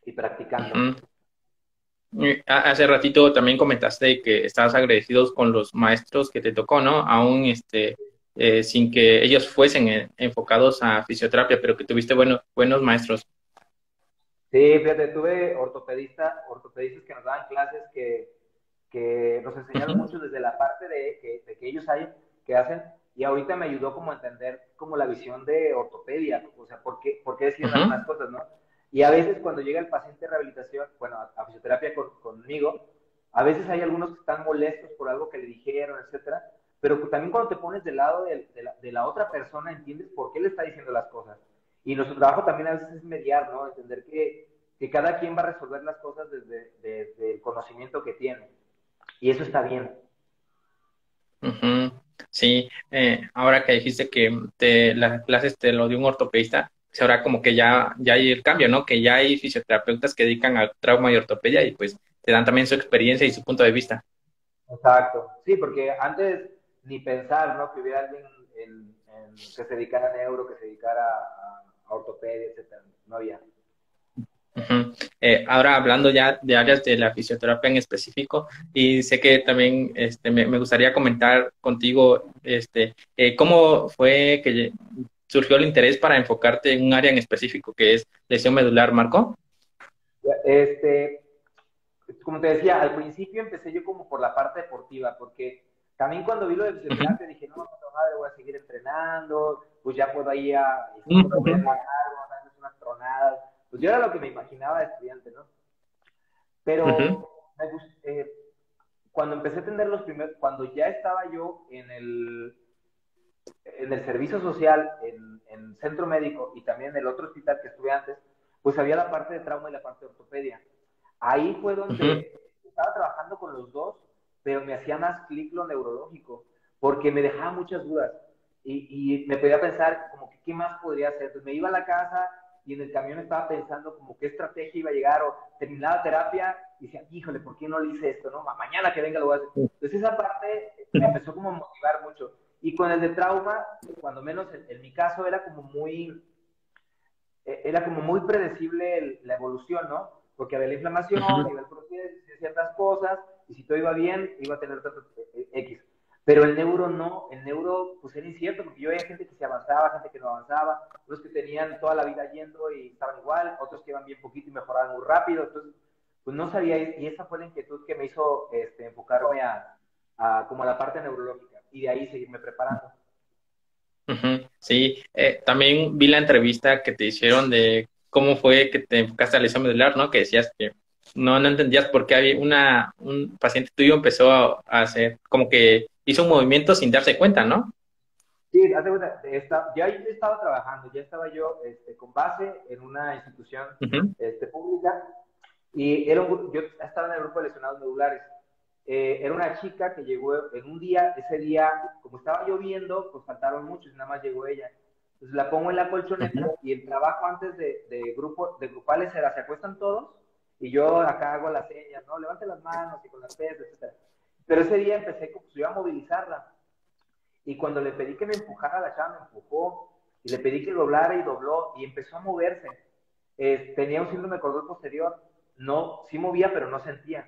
y practicando. Hace ratito también comentaste que estabas agradecidos con los maestros que te tocó, ¿no? Aún este, eh, sin que ellos fuesen enfocados a fisioterapia, pero que tuviste buenos, buenos maestros. Sí, fíjate, tuve ortopedistas, ortopedistas que nos daban clases que, que nos enseñaron mucho desde la parte de que, de que ellos hay, que hacen, y ahorita me ayudó como a entender como la visión de ortopedia, o sea, por qué, por qué decían algunas cosas, ¿no? Y a veces cuando llega el paciente de rehabilitación, bueno, a, fisioterapia conmigo, a veces hay algunos que están molestos por algo que le dijeron, etcétera, pero también cuando te pones del lado de, la, otra persona, entiendes por qué le está diciendo las cosas. Y nuestro trabajo también a veces es mediar, ¿no? Entender que, que cada quien va a resolver las cosas desde, el conocimiento que tiene. Y eso está bien. Sí, eh, ahora que dijiste que te, las clases te lo dio un ortopedista, ahora como que ya, ya hay el cambio, ¿no? Que ya hay fisioterapeutas que dedican al trauma y ortopedia y pues te dan también su experiencia y su punto de vista. Exacto, sí, porque antes ni pensar, ¿no? Que hubiera alguien en, que se dedicara a neuro, que se dedicara a, ortopedia, etcétera, no había. Eh, ahora hablando ya de áreas de la fisioterapia en específico, y sé que también este, me, gustaría comentar contigo este, eh, cómo fue que surgió el interés para enfocarte en un área en específico, que es lesión medular, Marco? Este, como te decía, al principio empecé yo como por la parte deportiva, porque también cuando vi lo de fisioterapia dije, no, no, madre, voy a seguir entrenando, pues ya puedo ir a, unas tronadas. Pues yo era lo que me imaginaba de estudiante, ¿no? Pero eh, cuando empecé a tener los primeros, cuando ya estaba yo en el, en el servicio social, en, en, centro médico y también en el otro hospital que estuve antes, pues había la parte de trauma y la parte de ortopedia. Ahí fue donde estaba trabajando con los dos, pero me hacía más clic lo neurológico, porque me dejaba muchas dudas y, y me podía pensar como que qué más podría hacer. Entonces me iba a la casa y en el camión estaba pensando como qué estrategia iba a llegar o terminaba terapia y decía, híjole, ¿por qué no le hice esto? No, mañana que venga lo voy a hacer. Entonces esa parte me empezó como a motivar mucho. Y con el de trauma, cuando menos en, mi caso, era como muy, e, era como muy predecible la evolución, ¿no? Porque había la inflamación, había el proceso, ciertas cosas, y si todo iba bien, iba a tener tanto e, e, X. Pero el neuro no, el neuro pues era incierto, porque yo veía gente que se avanzaba, gente que no avanzaba, unos que tenían toda la vida yendo y estaban igual, otros que iban bien poquito y mejoraban muy rápido, entonces pues no sabía, y esa fue la inquietud que me hizo este, enfocarme a, a como a la parte neurológica y de ahí seguirme preparando. Sí, eh, también vi la entrevista que te hicieron de cómo fue que te enfocaste a la lesión medular, ¿no? Que decías que no, no entendías por qué había una, un paciente tuyo empezó a, hacer, como que hizo un movimiento sin darse cuenta, ¿no? Sí, hace cuenta, ya estaba trabajando, ya estaba yo este, con base en una institución este, pública y era un, yo estaba en el grupo de lesionados medulares eh, era una chica que llegó en un día, ese día, como estaba lloviendo, pues faltaron muchos, nada más llegó ella. Entonces la pongo en la colchoneta y el trabajo antes de, de, grupo, de grupales era, se acuestan todos y yo acá hago las señas, ¿no? Levante las manos y con las pies, etc. Pero ese día empecé, como yo a movilizarla. Y cuando le pedí que me empujara, la chava me empujó. Y le pedí que doblara y dobló y empezó a moverse. Eh, tenía un síndrome cordón posterior. No, sí movía, pero no sentía.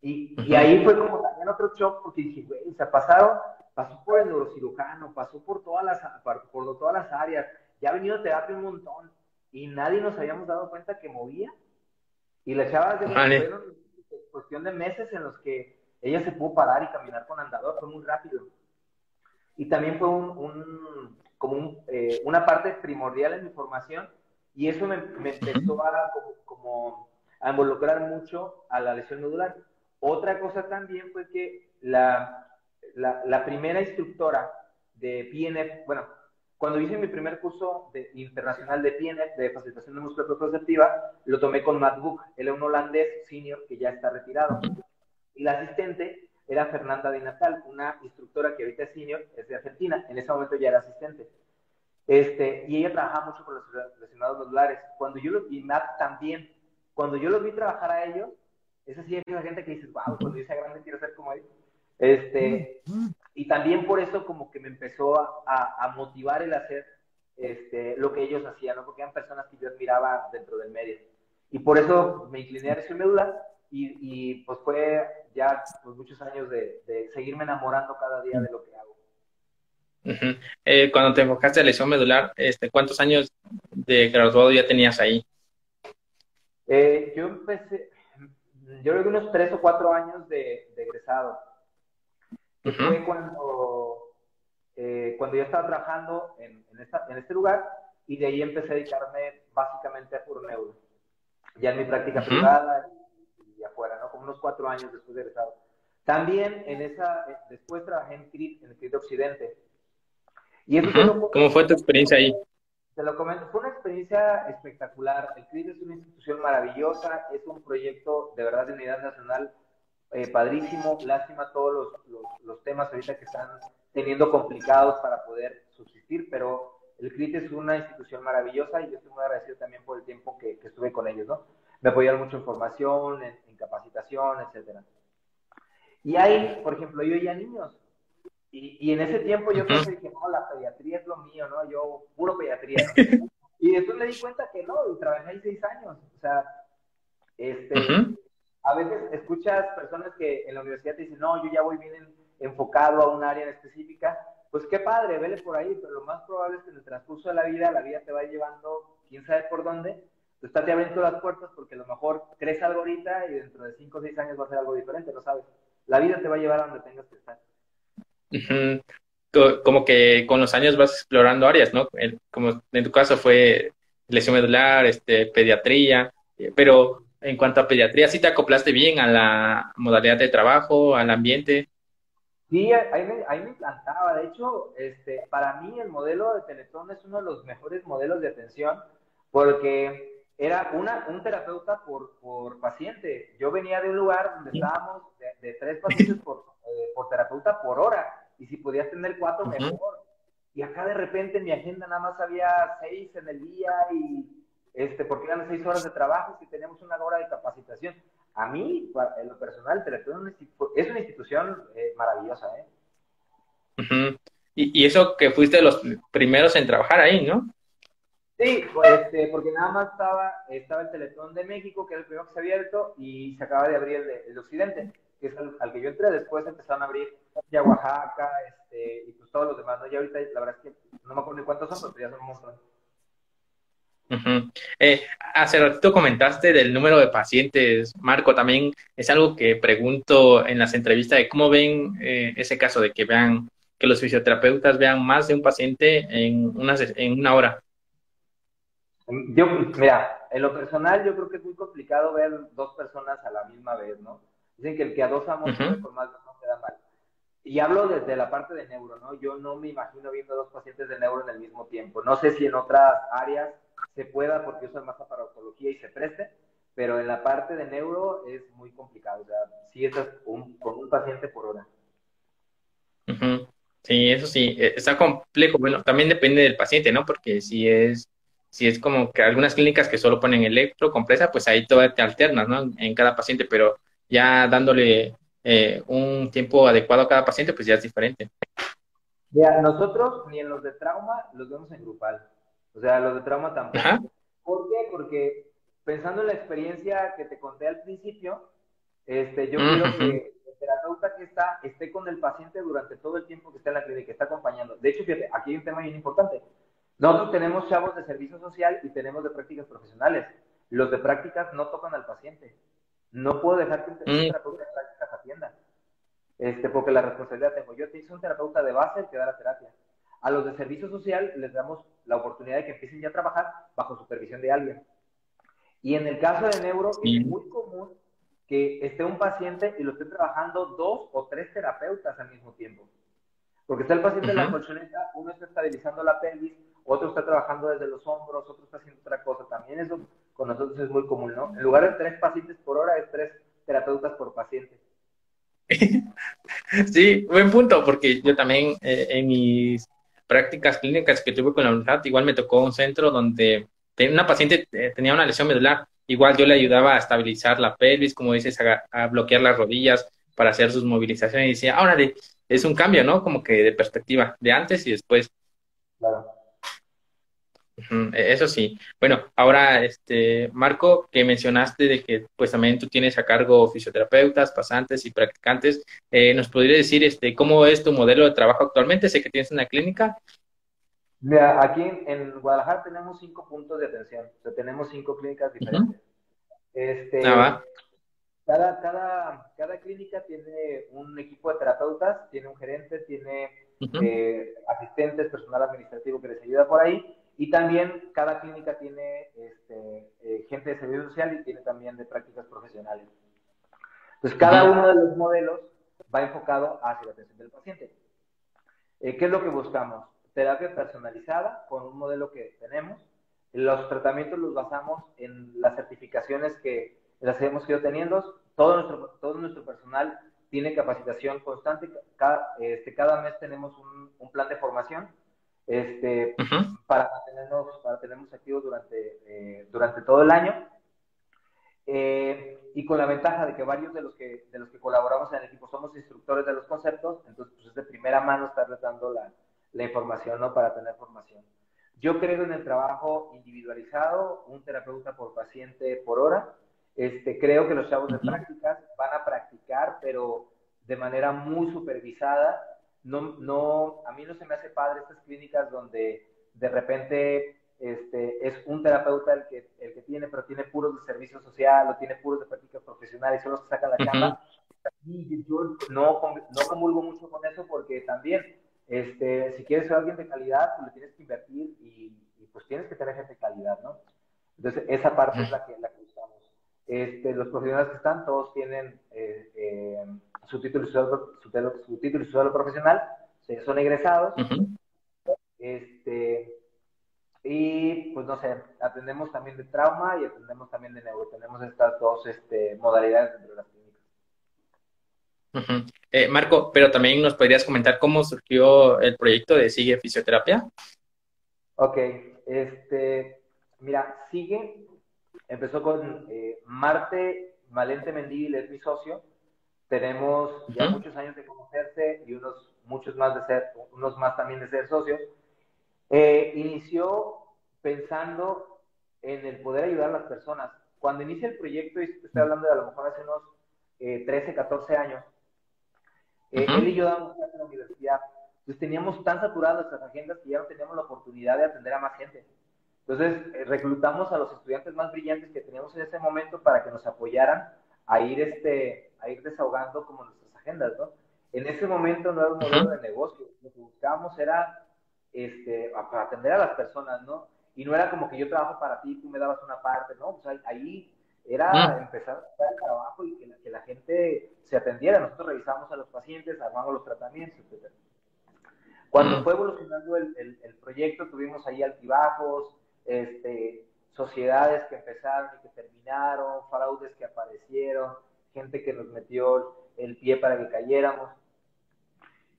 Y, y ahí fue como en otro shock porque dije, güey, o sea, pasaron, pasó por el neurocirujano, pasó por todas las, por todas las áreas, ya ha venido a terapia un montón y nadie nos habíamos dado cuenta que movía. Y la chava de fueron cuestión de meses en los que ella se pudo parar y caminar con andador, fue muy rápido. Y también fue un, como eh, una parte primordial en mi formación y eso me, empezó a, como, a involucrar mucho a la lesión nodular. Otra cosa también fue que la, la, la primera instructora de PNF, bueno, cuando hice mi primer curso de, internacional de PNF, de facilitación de músculo perceptiva, lo tomé con Matt Book. Él es un holandés senior que ya está retirado. Y la asistente era Fernanda Di Natal, una instructora que ahorita es senior, es de Argentina. En ese momento ya era asistente. Este, y ella trabajaba mucho con los lesionados nodulares. Cuando yo lo, y Matt también. Cuando yo los vi trabajar a ellos, es así, hay la gente que dice, wow, cuando yo sea grande quiero ser como ellos. Este, y también por eso como que me empezó a, motivar el hacer este, lo que ellos hacían, ¿no? Porque eran personas que yo admiraba dentro del medio. Y por eso me incliné a lesión medular y, y, pues fue ya pues, muchos años de, seguirme enamorando cada día de lo que hago. Eh, cuando te enfocaste a lesión medular, este, ¿cuántos años de graduado ya tenías ahí? Eh, yo empecé, yo creo que unos tres o cuatro años de, de egresado fue cuando, eh, cuando yo estaba trabajando en, en, este lugar y de ahí empecé a dedicarme básicamente a puro neuro. Ya en mi práctica privada y, afuera, ¿no? Como unos cuatro años después de egresado. También en esa, eh, después trabajé en CRIT, en CRIT Occidente. Y eso ¿Cómo fue tu experiencia ahí? Te lo comento, fue una experiencia espectacular. El CRIT es una institución maravillosa, es un proyecto de verdad de unidad nacional eh, padrísimo. Lástima todos los, los, temas ahorita que están teniendo complicados para poder subsistir, pero el CRIT es una institución maravillosa y yo estoy muy agradecido también por el tiempo que, estuve con ellos, ¿no? Me apoyaron mucho en formación, en, capacitación, etcétera. Y ahí, por ejemplo, yo ya niños. Y, y en ese tiempo yo pensé que no, la pediatría es lo mío, ¿no? Yo, puro pediatría. (laughs) Y después me di cuenta que no, y trabajé ahí seis años. O sea, este, a veces escuchas personas que en la universidad te dicen, no, yo ya voy bien enfocado a un área en específica, pues qué padre, vele por ahí, pero lo más probable es que en el transcurso de la vida, la vida te va llevando, quién sabe por dónde, tú estás abriendo las puertas porque a lo mejor crees algo ahorita y dentro de 5 o 6 años va a ser algo diferente, no sabes. La vida te va a llevar a donde tengas que estar. Como que con los años vas explorando áreas, ¿no? Como en tu caso fue lesión medular, este, pediatría, pero en cuanto a pediatría, ¿sí te acoplaste bien a la modalidad de trabajo, al ambiente? Sí, ahí me, ahí me encantaba. De hecho, este, para mí el modelo de Teletón es uno de los mejores modelos de atención porque era una, un terapeuta por, por paciente. Yo venía de un lugar donde estábamos de, tres pacientes por, eh, por, terapeuta por hora y si podías tener cuatro, mejor. Y acá de repente en mi agenda nada más había seis en el día y este, porque eran seis horas de trabajo y tenemos una hora de capacitación. A mí, en lo personal, es una institución eh, maravillosa. ¿eh? y, eso que fuiste de los primeros en trabajar ahí, ¿no? Sí, pues, este, porque nada más estaba, estaba el Teletón de México, que era el primero que se había abierto, y se acaba de abrir el de, Occidente, que es al, que yo entré. Después empezaron a abrir ya Oaxaca, este, y pues todos los demás, ¿no? Y ahorita la verdad es que no me acuerdo ni cuántos son, pero ya son un montón. Eh, hace ratito comentaste del número de pacientes, Marco, también es algo que pregunto en las entrevistas de cómo ven eh, ese caso de que vean, que los fisioterapeutas vean más de un paciente en una, en una hora. Yo, mira, en lo personal yo creo que es muy complicado ver dos personas a la misma vez, ¿no? Dicen que el que a dos amos por más no queda mal. Y hablo desde la parte de neuro, ¿no? Yo no me imagino viendo dos pacientes de neuro en el mismo tiempo. No sé si en otras áreas se pueda porque usa más aparatología y se preste, pero en la parte de neuro es muy complicado. O sea, si estás con un paciente por hora. Sí, eso sí, e, está complejo. Bueno, también depende del paciente, ¿no? Porque si es, si es como que algunas clínicas que solo ponen electro, compresa, pues ahí todo te alternas, ¿no? En cada paciente, pero ya dándole eh, un tiempo adecuado a cada paciente, pues ya es diferente. Ya, nosotros ni en los de trauma los vemos en grupal. O sea, los de trauma tampoco. ¿Por qué? Porque pensando en la experiencia que te conté al principio, este, yo creo que terapeuta que está esté con el paciente durante todo el tiempo que está en la clínica, está acompañando. De hecho, fíjate, aquí hay un tema bien importante. Nosotros tenemos chavos de servicio social y tenemos de prácticas profesionales. Los de prácticas no tocan al paciente. No puedo dejar que un mm. terapeuta de prácticas atienda. Este, porque la responsabilidad tengo. Yo te hice un terapeuta de base que da la terapia. A los de servicio social les damos la oportunidad de que empiecen ya a trabajar bajo supervisión de alguien. Y en el caso de neuro es muy común que esté un paciente y lo esté trabajando dos o tres terapeutas al mismo tiempo. Porque está el paciente en la colchoneta, uno está estabilizando la pelvis, otro está trabajando desde los hombros, otro está haciendo otra cosa. También eso con nosotros es muy común, ¿no? En lugar de tres pacientes por hora, es tres terapeutas por paciente. (laughs) Sí, buen punto, porque yo también eh, en mis prácticas clínicas que tuve con la unidad, igual me tocó un centro donde una paciente eh, tenía una lesión medular, igual yo le ayudaba a estabilizar la pelvis, como dices, a, bloquear las rodillas para hacer sus movilizaciones y decía, ahora es un cambio, ¿no? Como que de perspectiva, de antes y después. Claro. E-, eso sí. Bueno, ahora, este, Marco, que mencionaste de que pues también tú tienes a cargo fisioterapeutas, pasantes y practicantes, eh, ¿nos podría decir este, cómo es tu modelo de trabajo actualmente? Sé que tienes una clínica. Mira, aquí en Guadalajara tenemos cinco puntos de atención, o sea, tenemos cinco clínicas diferentes. este, ah, cada, cada, cada clínica tiene un equipo de terapeutas, tiene un gerente, tiene eh, asistentes, personal administrativo que les ayuda por ahí, y también cada clínica tiene este, eh, gente de servicio social y tiene también de prácticas profesionales. Entonces, cada uno de los modelos va enfocado hacia la atención del paciente. Eh, ¿Qué es lo que buscamos? Terapia personalizada con un modelo que tenemos. Los tratamientos los basamos en las certificaciones que las hemos ido teniendo. Todo nuestro, todo nuestro personal tiene capacitación constante. Cada, este, cada mes tenemos un, un plan de formación este, para, mantenernos, para tenernos activos durante, eh, durante todo el año. Eh, y con la ventaja de que varios de los que, de los que colaboramos en el equipo somos instructores de los conceptos, entonces pues es de primera mano estarles dando la, la información ¿no? para tener formación. Yo creo en el trabajo individualizado, un terapeuta por paciente por hora. Este, creo que los chavos de prácticas van a practicar, pero de manera muy supervisada no, no, a mí no se me hace padre estas clínicas donde de repente este, es un terapeuta el que, el que tiene, pero tiene puros de servicio social o tiene puros de prácticas profesionales, solo se saca la cama. Y yo no, no comulgo mucho con eso porque también, este, si quieres ser alguien de calidad, pues le tienes que invertir y, pues tienes que tener gente de calidad, ¿no? Entonces, esa parte es la que, la que usamos. Este, los profesionales que están, todos tienen eh, eh, su título su, título su profesional, son egresados. Este, y pues no sé, atendemos también de trauma y atendemos también de neuro. Tenemos estas dos este, modalidades dentro de las clínicas. Eh, Marco, pero también nos podrías comentar cómo surgió el proyecto de Sigue Fisioterapia. Ok, este, mira, Sigue empezó con eh, Marte Valente Mendívil, es mi socio, tenemos ya muchos años de conocerse y unos muchos más de ser, unos más también de ser socios. Eh, inició pensando en el poder ayudar a las personas. Cuando inicia el proyecto, y estoy hablando de a lo mejor hace unos 13, eh, 14 años, eh, él y yo dábamos clases en la universidad. Entonces teníamos tan saturadas nuestras agendas que ya no teníamos la oportunidad de atender a más gente. Entonces reclutamos a los estudiantes más brillantes que teníamos en ese momento para que nos apoyaran a ir este, a ir desahogando como nuestras agendas, ¿no? En ese momento no era un modelo de negocio, lo que buscábamos era este, para atender a las personas, ¿no? Y no era como que yo trabajo para ti, tú me dabas una parte, ¿no? Pues ahí era empezar a hacer el trabajo y que la, gente se atendiera. Nosotros revisamos a los pacientes, armamos los tratamientos, etc. Cuando fue evolucionando el, el, proyecto, tuvimos ahí altibajos, este, sociedades que empezaron y que terminaron, fraudes que aparecieron, gente que nos metió el pie para que cayéramos.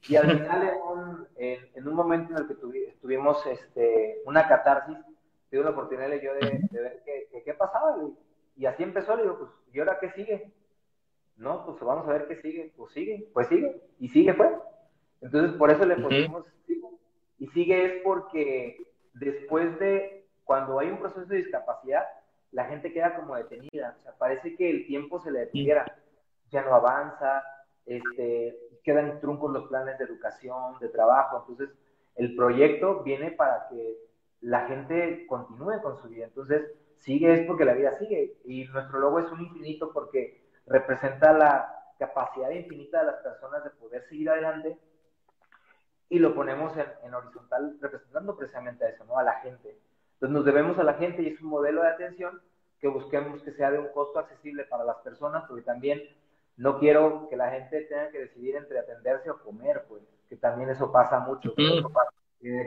Y al final, en un, momento en el que tuvimos este, una catarsis, tuve la oportunidad de, yo de, ver qué, pasaba. Y, así empezó, le digo, pues, ¿y ahora qué sigue? No, pues vamos a ver qué sigue. Pues sigue, pues sigue. Y sigue, fue. Pues. Entonces, por eso le pusimos Y sigue es porque después de, cuando hay un proceso de discapacidad, la gente queda como detenida, o sea, parece que el tiempo se le detiera, ya no avanza, este, quedan truncos los planes de educación, de trabajo. Entonces, el proyecto viene para que la gente continúe con su vida. Entonces, sigue es porque la vida sigue. Y nuestro logo es un infinito porque representa la capacidad infinita de las personas de poder seguir adelante y lo ponemos en, horizontal representando precisamente a eso, ¿no? A la gente. Entonces nos debemos a la gente y es un modelo de atención que busquemos que sea de un costo accesible para las personas, porque también no quiero que la gente tenga que decidir entre atenderse o comer, pues, que también eso pasa mucho.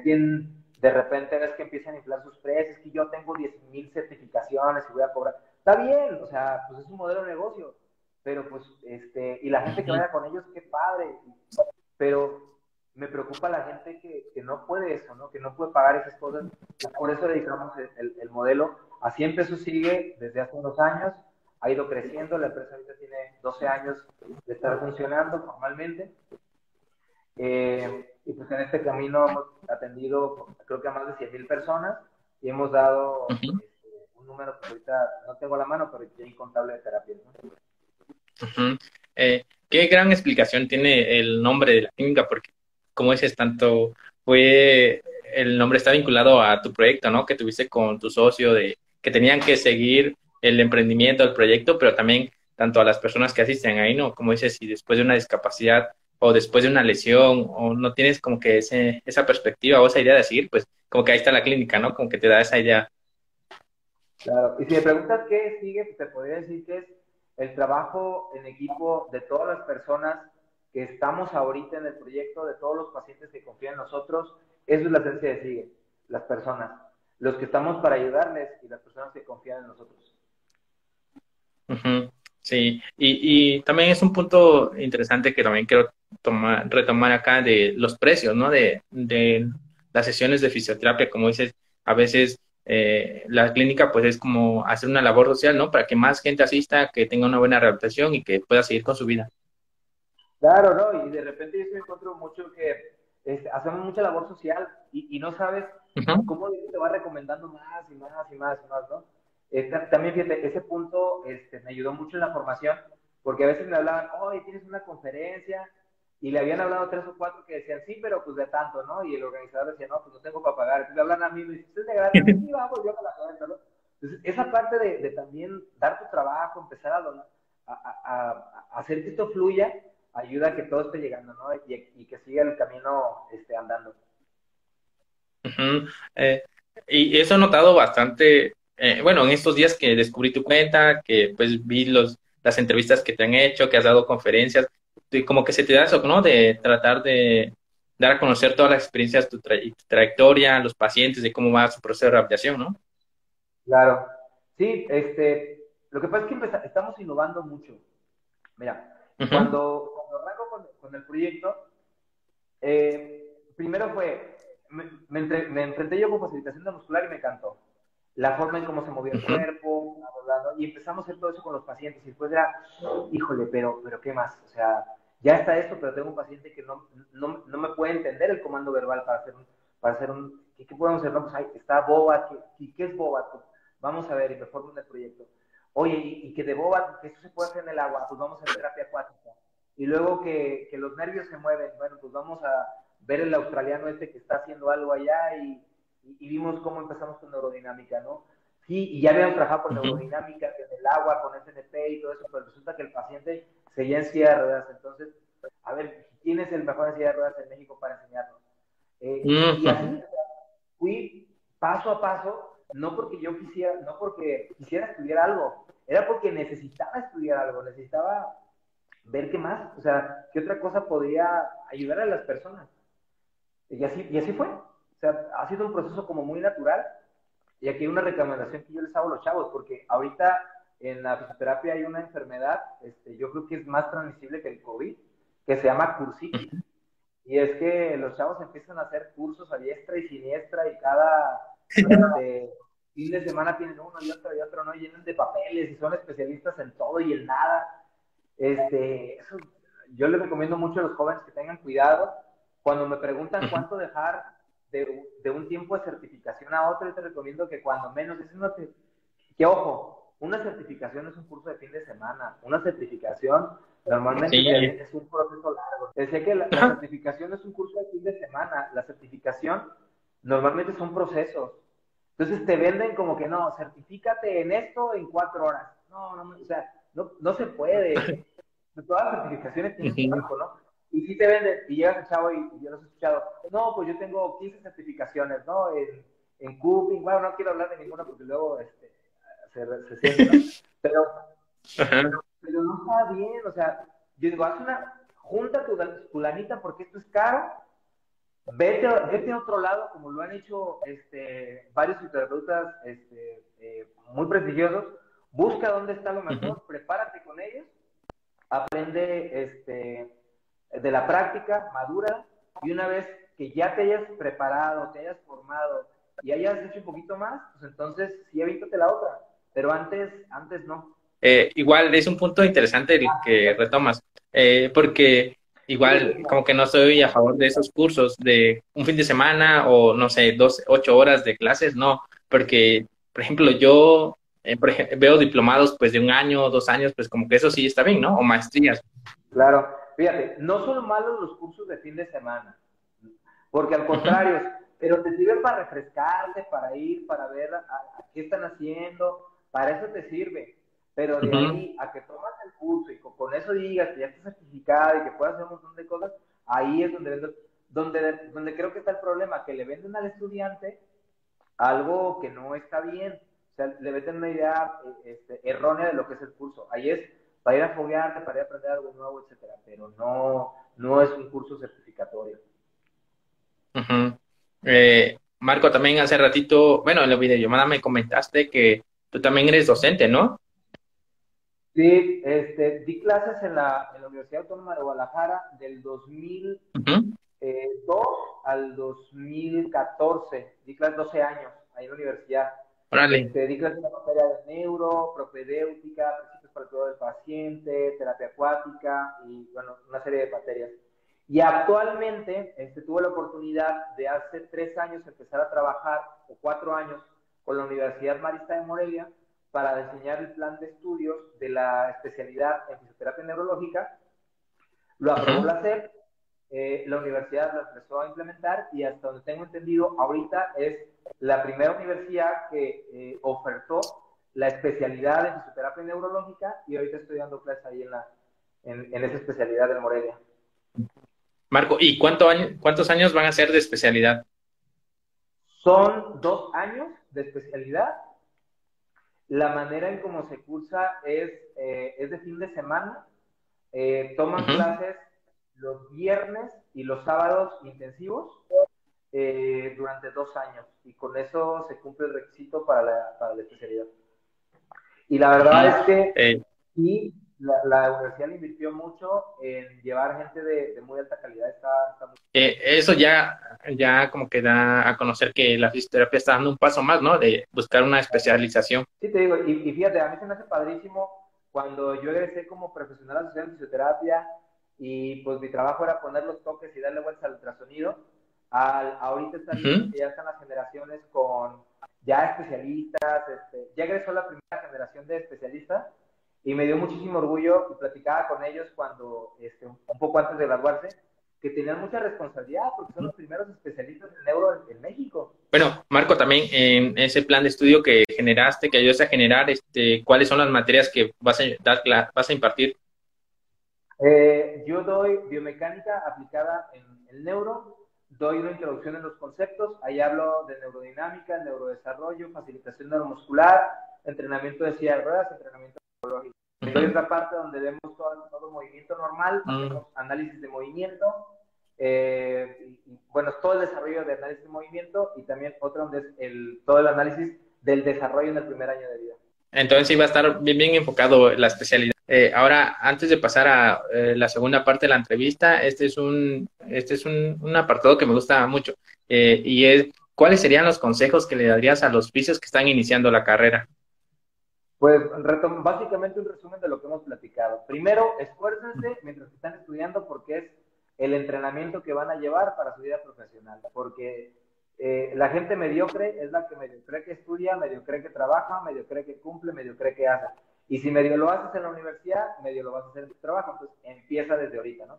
quien de repente ves que empiezan a inflar sus precios, que yo tengo 10.000 certificaciones y voy a cobrar. Está bien, o sea, pues es un modelo de negocio, pero pues, este, y la gente que vaya con ellos, qué padre, pero me preocupa la gente que, que, no puede eso, ¿no? Que no puede pagar esas cosas. Por eso dedicamos el, el, modelo. Así empezó, sigue desde hace unos años, ha ido creciendo, la empresa ahorita tiene 12 años de estar funcionando formalmente. Eh, y pues en este camino hemos atendido, creo que a más de 100 mil personas y hemos dado este, un número que ahorita no tengo a la mano, pero ya incontable de terapias. Eh, qué gran explicación tiene el nombre de la clínica, porque como dices, tanto fue el nombre está vinculado a tu proyecto, ¿no? Que tuviste con tu socio de que tenían que seguir el emprendimiento, el proyecto, pero también tanto a las personas que asisten ahí, ¿no? Como dices, si después de una discapacidad o después de una lesión o no tienes como que ese, esa perspectiva o esa idea de seguir, pues como que ahí está la clínica, ¿no? Como que te da esa idea. Claro, y si me preguntas qué sigue, pues te podría decir que es el trabajo en equipo de todas las personas que estamos ahorita en el proyecto, de todos los pacientes que confían en nosotros, eso es la esencia de Sigue, las personas, los que estamos para ayudarles y las personas que confían en nosotros. Sí, y, también es un punto interesante que también quiero tomar, retomar acá de los precios, ¿no? De, de las sesiones de fisioterapia, como dices, a veces eh, la clínica pues es como hacer una labor social, ¿no? Para que más gente asista, que tenga una buena rehabilitación y que pueda seguir con su vida. Claro, ¿no? Y de repente yo me encuentro mucho que este, hacemos mucha labor social y, no sabes cómo te va recomendando más y más y más y más, ¿no? Este, también fíjate, ese punto este, me ayudó mucho en la formación, porque a veces me hablaban, oye, tienes una conferencia, y le habían hablado tres o cuatro que decían, sí, pero pues de tanto, ¿no? Y el organizador decía, no, pues no tengo para pagar. Entonces le hablan a mí y me dicen, ¿usted de gratis? Sí, (laughs) vamos, yo me la cuento, ¿no? Entonces, esa parte de, de, también dar tu trabajo, empezar a, a, a, a hacer que esto fluya, ayuda a que todo esté llegando, ¿no? Y, que siga el camino este, andando. Eh, y eso he notado bastante, eh, bueno, en estos días que descubrí tu cuenta, que pues vi los, las entrevistas que te han hecho, que has dado conferencias, como que se te da eso, ¿no? De tratar de dar a conocer todas las experiencias, tu, trayectoria, los pacientes, de cómo va su proceso de rehabilitación, ¿no? Claro. Sí, este, lo que pasa es que estamos innovando mucho. Mira, cuando, arranco con, el proyecto, eh, primero fue, me, me, enfrenté yo con facilitación de muscular y me encantó. La forma en cómo se movía el cuerpo, y empezamos a hacer todo eso con los pacientes. Y después era, híjole, pero, pero ¿qué más? O sea, ya está esto, pero tengo un paciente que no, no, no me puede entender el comando verbal para hacer un, para hacer un ¿qué, podemos hacer? No, pues está Bobat, ¿qué, ¿qué es Bobat? Vamos a ver y performan el proyecto. Oye, y, que de boba, que eso se puede hacer en el agua, pues vamos a hacer terapia acuática. Y luego que, que, los nervios se mueven, bueno, pues vamos a ver el australiano este que está haciendo algo allá y, y, vimos cómo empezamos con neurodinámica, ¿no? Sí, y ya habíamos trabajado con neurodinámica, en el agua, con SNP y todo eso, pero resulta que el paciente seguía en silla de ruedas. Entonces, a ver, ¿quién es el mejor en silla de ruedas en México para enseñarnos? Eh, y así fui paso a paso no porque yo quisiera, no porque quisiera estudiar algo, era porque necesitaba estudiar algo, necesitaba ver qué más, o sea, qué otra cosa podría ayudar a las personas. Y así, y así fue. O sea, ha sido un proceso como muy natural. Y aquí hay una recomendación que yo les hago a los chavos, porque ahorita en la fisioterapia hay una enfermedad, este, yo creo que es más transmisible que el COVID, que se llama cursitis. Y es que los chavos empiezan a hacer cursos a diestra y siniestra y cada este, fin de semana tienen uno y otro y otro, ¿no? Llenan de papeles y son especialistas en todo y en nada. Este, eso, yo les recomiendo mucho a los jóvenes que tengan cuidado. Cuando me preguntan cuánto dejar de, de un tiempo de certificación a otro, yo te recomiendo que cuando menos, es una, que ojo, una certificación es un curso de fin de semana, una certificación Normalmente es un proceso largo. Decía que la, certificación es un curso de fin de semana. La certificación normalmente son procesos. Entonces te venden como que no, certifícate en esto en cuatro horas. No, no, o sea, no, no se puede. (laughs) Todas las certificaciones tienen su tiempo, ¿no? Y si te venden, y llegas a chavo y, yo los he escuchado, no, pues yo tengo 15 certificaciones, ¿no? En, en Cooking, bueno, no quiero hablar de ninguna porque luego este, se, se siente, ¿no? (laughs) Pero, pero no está bien, o sea, yo digo, haz una, junta tu, tu lanita porque esto es caro, vete, vete a otro lado, como lo han hecho este, varios terapeutas este, eh, muy prestigiosos, busca dónde está lo mejor, prepárate con ellos, aprende este, de la práctica, madura, y una vez que ya te hayas preparado, te hayas formado y hayas hecho un poquito más, pues entonces sí evítate la otra, pero antes, antes no. Eh, igual es un punto interesante el que retomas, eh, porque igual como que no estoy a favor de esos cursos de un fin de semana o no sé, dos, ocho horas de clases, no, porque por ejemplo yo eh, veo diplomados pues de un año, dos años, pues como que eso sí está bien, ¿no? O maestrías. Claro, fíjate, no son malos los cursos de fin de semana, porque al contrario, pero te sirven para refrescarte, para ir, para ver a, qué están haciendo, para eso te sirve. Pero de ahí a que tomas el curso y con, eso digas que ya estás certificado y que puedes hacer un montón de cosas, ahí es donde, donde, donde creo que está el problema, que le venden al estudiante algo que no está bien. O sea, le venden una idea eh, este, errónea de lo que es el curso. Ahí es para ir a foguearte, para ir a aprender algo nuevo, etcétera, pero no, no es un curso certificatorio. Eh, Marco, también hace ratito, bueno, en la videollamada me comentaste que tú también eres docente, ¿no? Sí, este, di clases en la, en la Universidad Autónoma de Guadalajara del 2002 eh, al 2014. Di clases 12 años ahí en la universidad. Este, di clases en la materia de neuro, propedéutica, principios para el cuidado del paciente, terapia acuática y, bueno, una serie de materias. Y actualmente este, tuve la oportunidad de hace tres años empezar a trabajar, o cuatro años, con la Universidad Marista de Morelia para diseñar el plan de estudios de la especialidad en fisioterapia neurológica. Lo aprobó la SEP, eh, la universidad lo empezó a implementar y hasta donde tengo entendido, ahorita es la primera universidad que eh, ofertó la especialidad en fisioterapia neurológica y ahorita estoy dando clases ahí en, la, en, en esa especialidad de Morelia. Marco, ¿y cuánto cuántos años van a ser de especialidad? Son dos años de especialidad. La manera en cómo se cursa es, eh, es de fin de semana. Eh, toman clases los viernes y los sábados intensivos eh, durante dos años. Y con eso se cumple el requisito para la, para la especialidad. Y la verdad es que sí, la, universidad invirtió mucho en llevar gente de, muy alta calidad. Está, eh, eso ya, ya como que da a conocer que la fisioterapia está dando un paso más, ¿no? De buscar una especialización. Sí, te digo, y, fíjate, a mí se me hace padrísimo cuando yo egresé como profesional asociado en fisioterapia y pues mi trabajo era poner los toques y darle vueltas al ultrasonido. Al, ahorita están, ya están las generaciones con ya especialistas, este, ya egresó la primera generación de especialistas y me dio muchísimo orgullo y platicaba con ellos cuando, este, un poco antes de graduarse, que tenían mucha responsabilidad porque son los primeros especialistas en neuro en, México. Bueno, Marco, también en ese plan de estudio que generaste, que ayudaste a generar, este, ¿cuáles son las materias que vas a, dar, vas a impartir? Eh, yo doy biomecánica aplicada en el neuro, doy una introducción en los conceptos, ahí hablo de neurodinámica, neurodesarrollo, facilitación neuromuscular, entrenamiento de silla de ruedas, entrenamiento neurológico. Hay otra parte donde vemos todo, todo movimiento normal, análisis de movimiento, eh, y, bueno, todo el desarrollo de análisis de movimiento y también otra donde es el, todo el análisis del desarrollo en el primer año de vida. Entonces sí va a estar bien, bien enfocado la especialidad. Eh, ahora, antes de pasar a eh, la segunda parte de la entrevista, este es un, este es un, apartado que me gusta mucho y es, ¿cuáles serían los consejos que le darías a los fisios que están iniciando la carrera? Pues básicamente un resumen de lo que hemos platicado. Primero, esfuércense mientras están estudiando porque es el entrenamiento que van a llevar para su vida profesional. Porque eh, la gente mediocre es la que medio cree que estudia, medio cree que trabaja, medio cree que cumple, medio cree que hace. Y si medio lo haces en la universidad, medio lo vas a hacer en tu trabajo. Entonces, empieza desde ahorita, ¿no?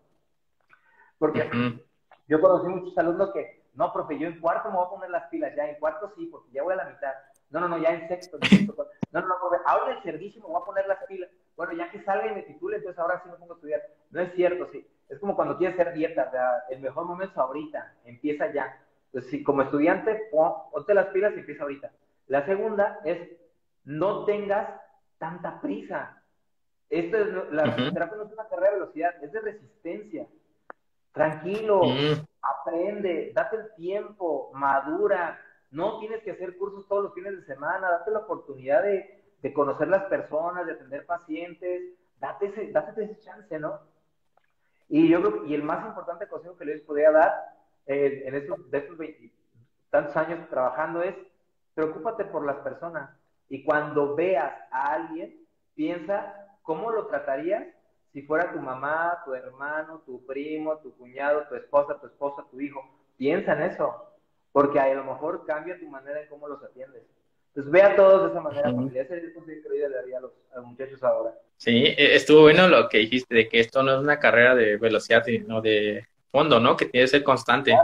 Porque yo conocí muchos alumnos que, no, profe, yo en cuarto me voy a poner las pilas, ya en cuarto sí, porque ya voy a la mitad. No, no, no, ya en sexto. no, no, no, profe, ahora en el servicio me voy a poner las pilas. Bueno, ya que salga y me titule, entonces ahora sí me pongo a estudiar. No es cierto, sí. Es como cuando quieres hacer dieta, el mejor momento es ahorita, empieza ya. Entonces, si como estudiante, ponte las pilas y empieza ahorita. La segunda es, no tengas tanta prisa. Esto es, la terapia no es una carrera de velocidad, es de resistencia. Tranquilo, aprende, date el tiempo, madura. No tienes que hacer cursos todos los fines de semana, date la oportunidad de, de conocer las personas, de atender pacientes, date ese, date ese chance, ¿no? Y yo creo, y el más importante consejo que les podría dar eh, en estos, de estos 20 tantos años trabajando es, preocúpate por las personas. Y cuando veas a alguien, piensa cómo lo tratarías si fuera tu mamá, tu hermano, tu primo, tu cuñado, tu esposa, tu esposa, tu hijo. Piensa en eso, porque a lo mejor cambia tu manera en cómo los atiendes. Entonces ve a todos de esa manera, familia. Ese es el que le daría a los, a los muchachos ahora. Sí, e, estuvo bueno lo que dijiste de que esto no es una carrera de velocidad, sino de fondo, ¿no? Que tiene que ser constante.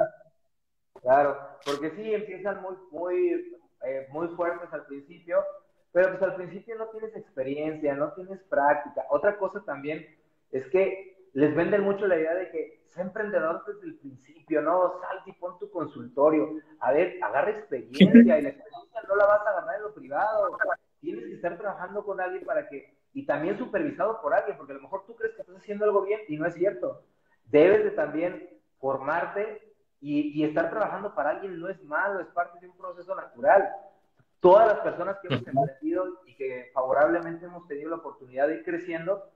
Claro, porque sí, empiezan muy, muy, eh, muy fuertes al principio, pero pues al principio no tienes experiencia, no tienes práctica. Otra cosa también es que les venden mucho la idea de que sea emprendedor desde el principio, ¿no? Salte y pon tu consultorio. A ver, agarra experiencia y la experiencia no la vas a agarrar en lo privado. Tienes que estar trabajando con alguien para que, y también supervisado por alguien, porque a lo mejor tú crees que estás haciendo algo bien y no es cierto. Debes de también formarte y, estar trabajando para alguien no es malo, es parte de un proceso natural. Todas las personas que hemos emprendido y que favorablemente hemos tenido la oportunidad de ir creciendo,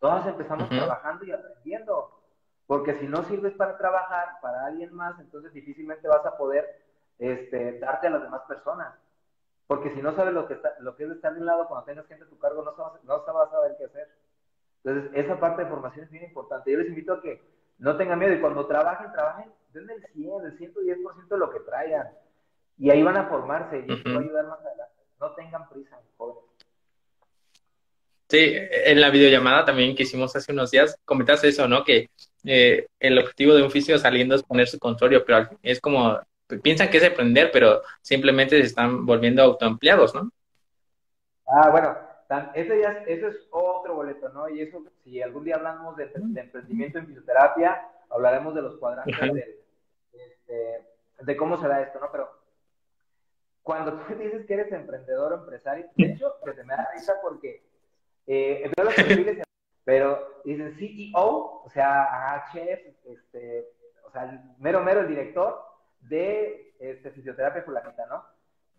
todas empezamos trabajando y aprendiendo. Porque si no sirves para trabajar para alguien más, entonces difícilmente vas a poder este, darte a las demás personas. Porque si no sabes lo que, está, lo que es estar de un lado cuando tengas gente a tu cargo, no, sabes, no a saber qué hacer. Entonces, esa parte de formación es bien importante. Yo les invito a que no tengan miedo y cuando trabajen, trabajen, den el 100, el 110% de lo que traigan. Y ahí van a formarse y eso va a ayudar más adelante. No tengan prisa, jóvenes. Sí, en la videollamada también que hicimos hace unos días, comentaste eso, ¿no? Que eh, el objetivo de un fisio saliendo es poner su consultorio, pero es como, piensan que es aprender, pero simplemente se están volviendo autoempleados, ¿no? Ah, bueno, ese, ya, ese es otro boleto, ¿no? Y eso, si algún día hablamos de, emprendimiento en fisioterapia, hablaremos de los cuadrantes de, este, de, cómo se da esto, ¿no? Pero cuando tú (laughs) dices que eres emprendedor o empresario, de hecho, que se me da risa porque eh, veo los perfiles, pero dicen CEO, o sea, chef, este, o sea, mero mero el director de este, fisioterapia fulanita, ¿no?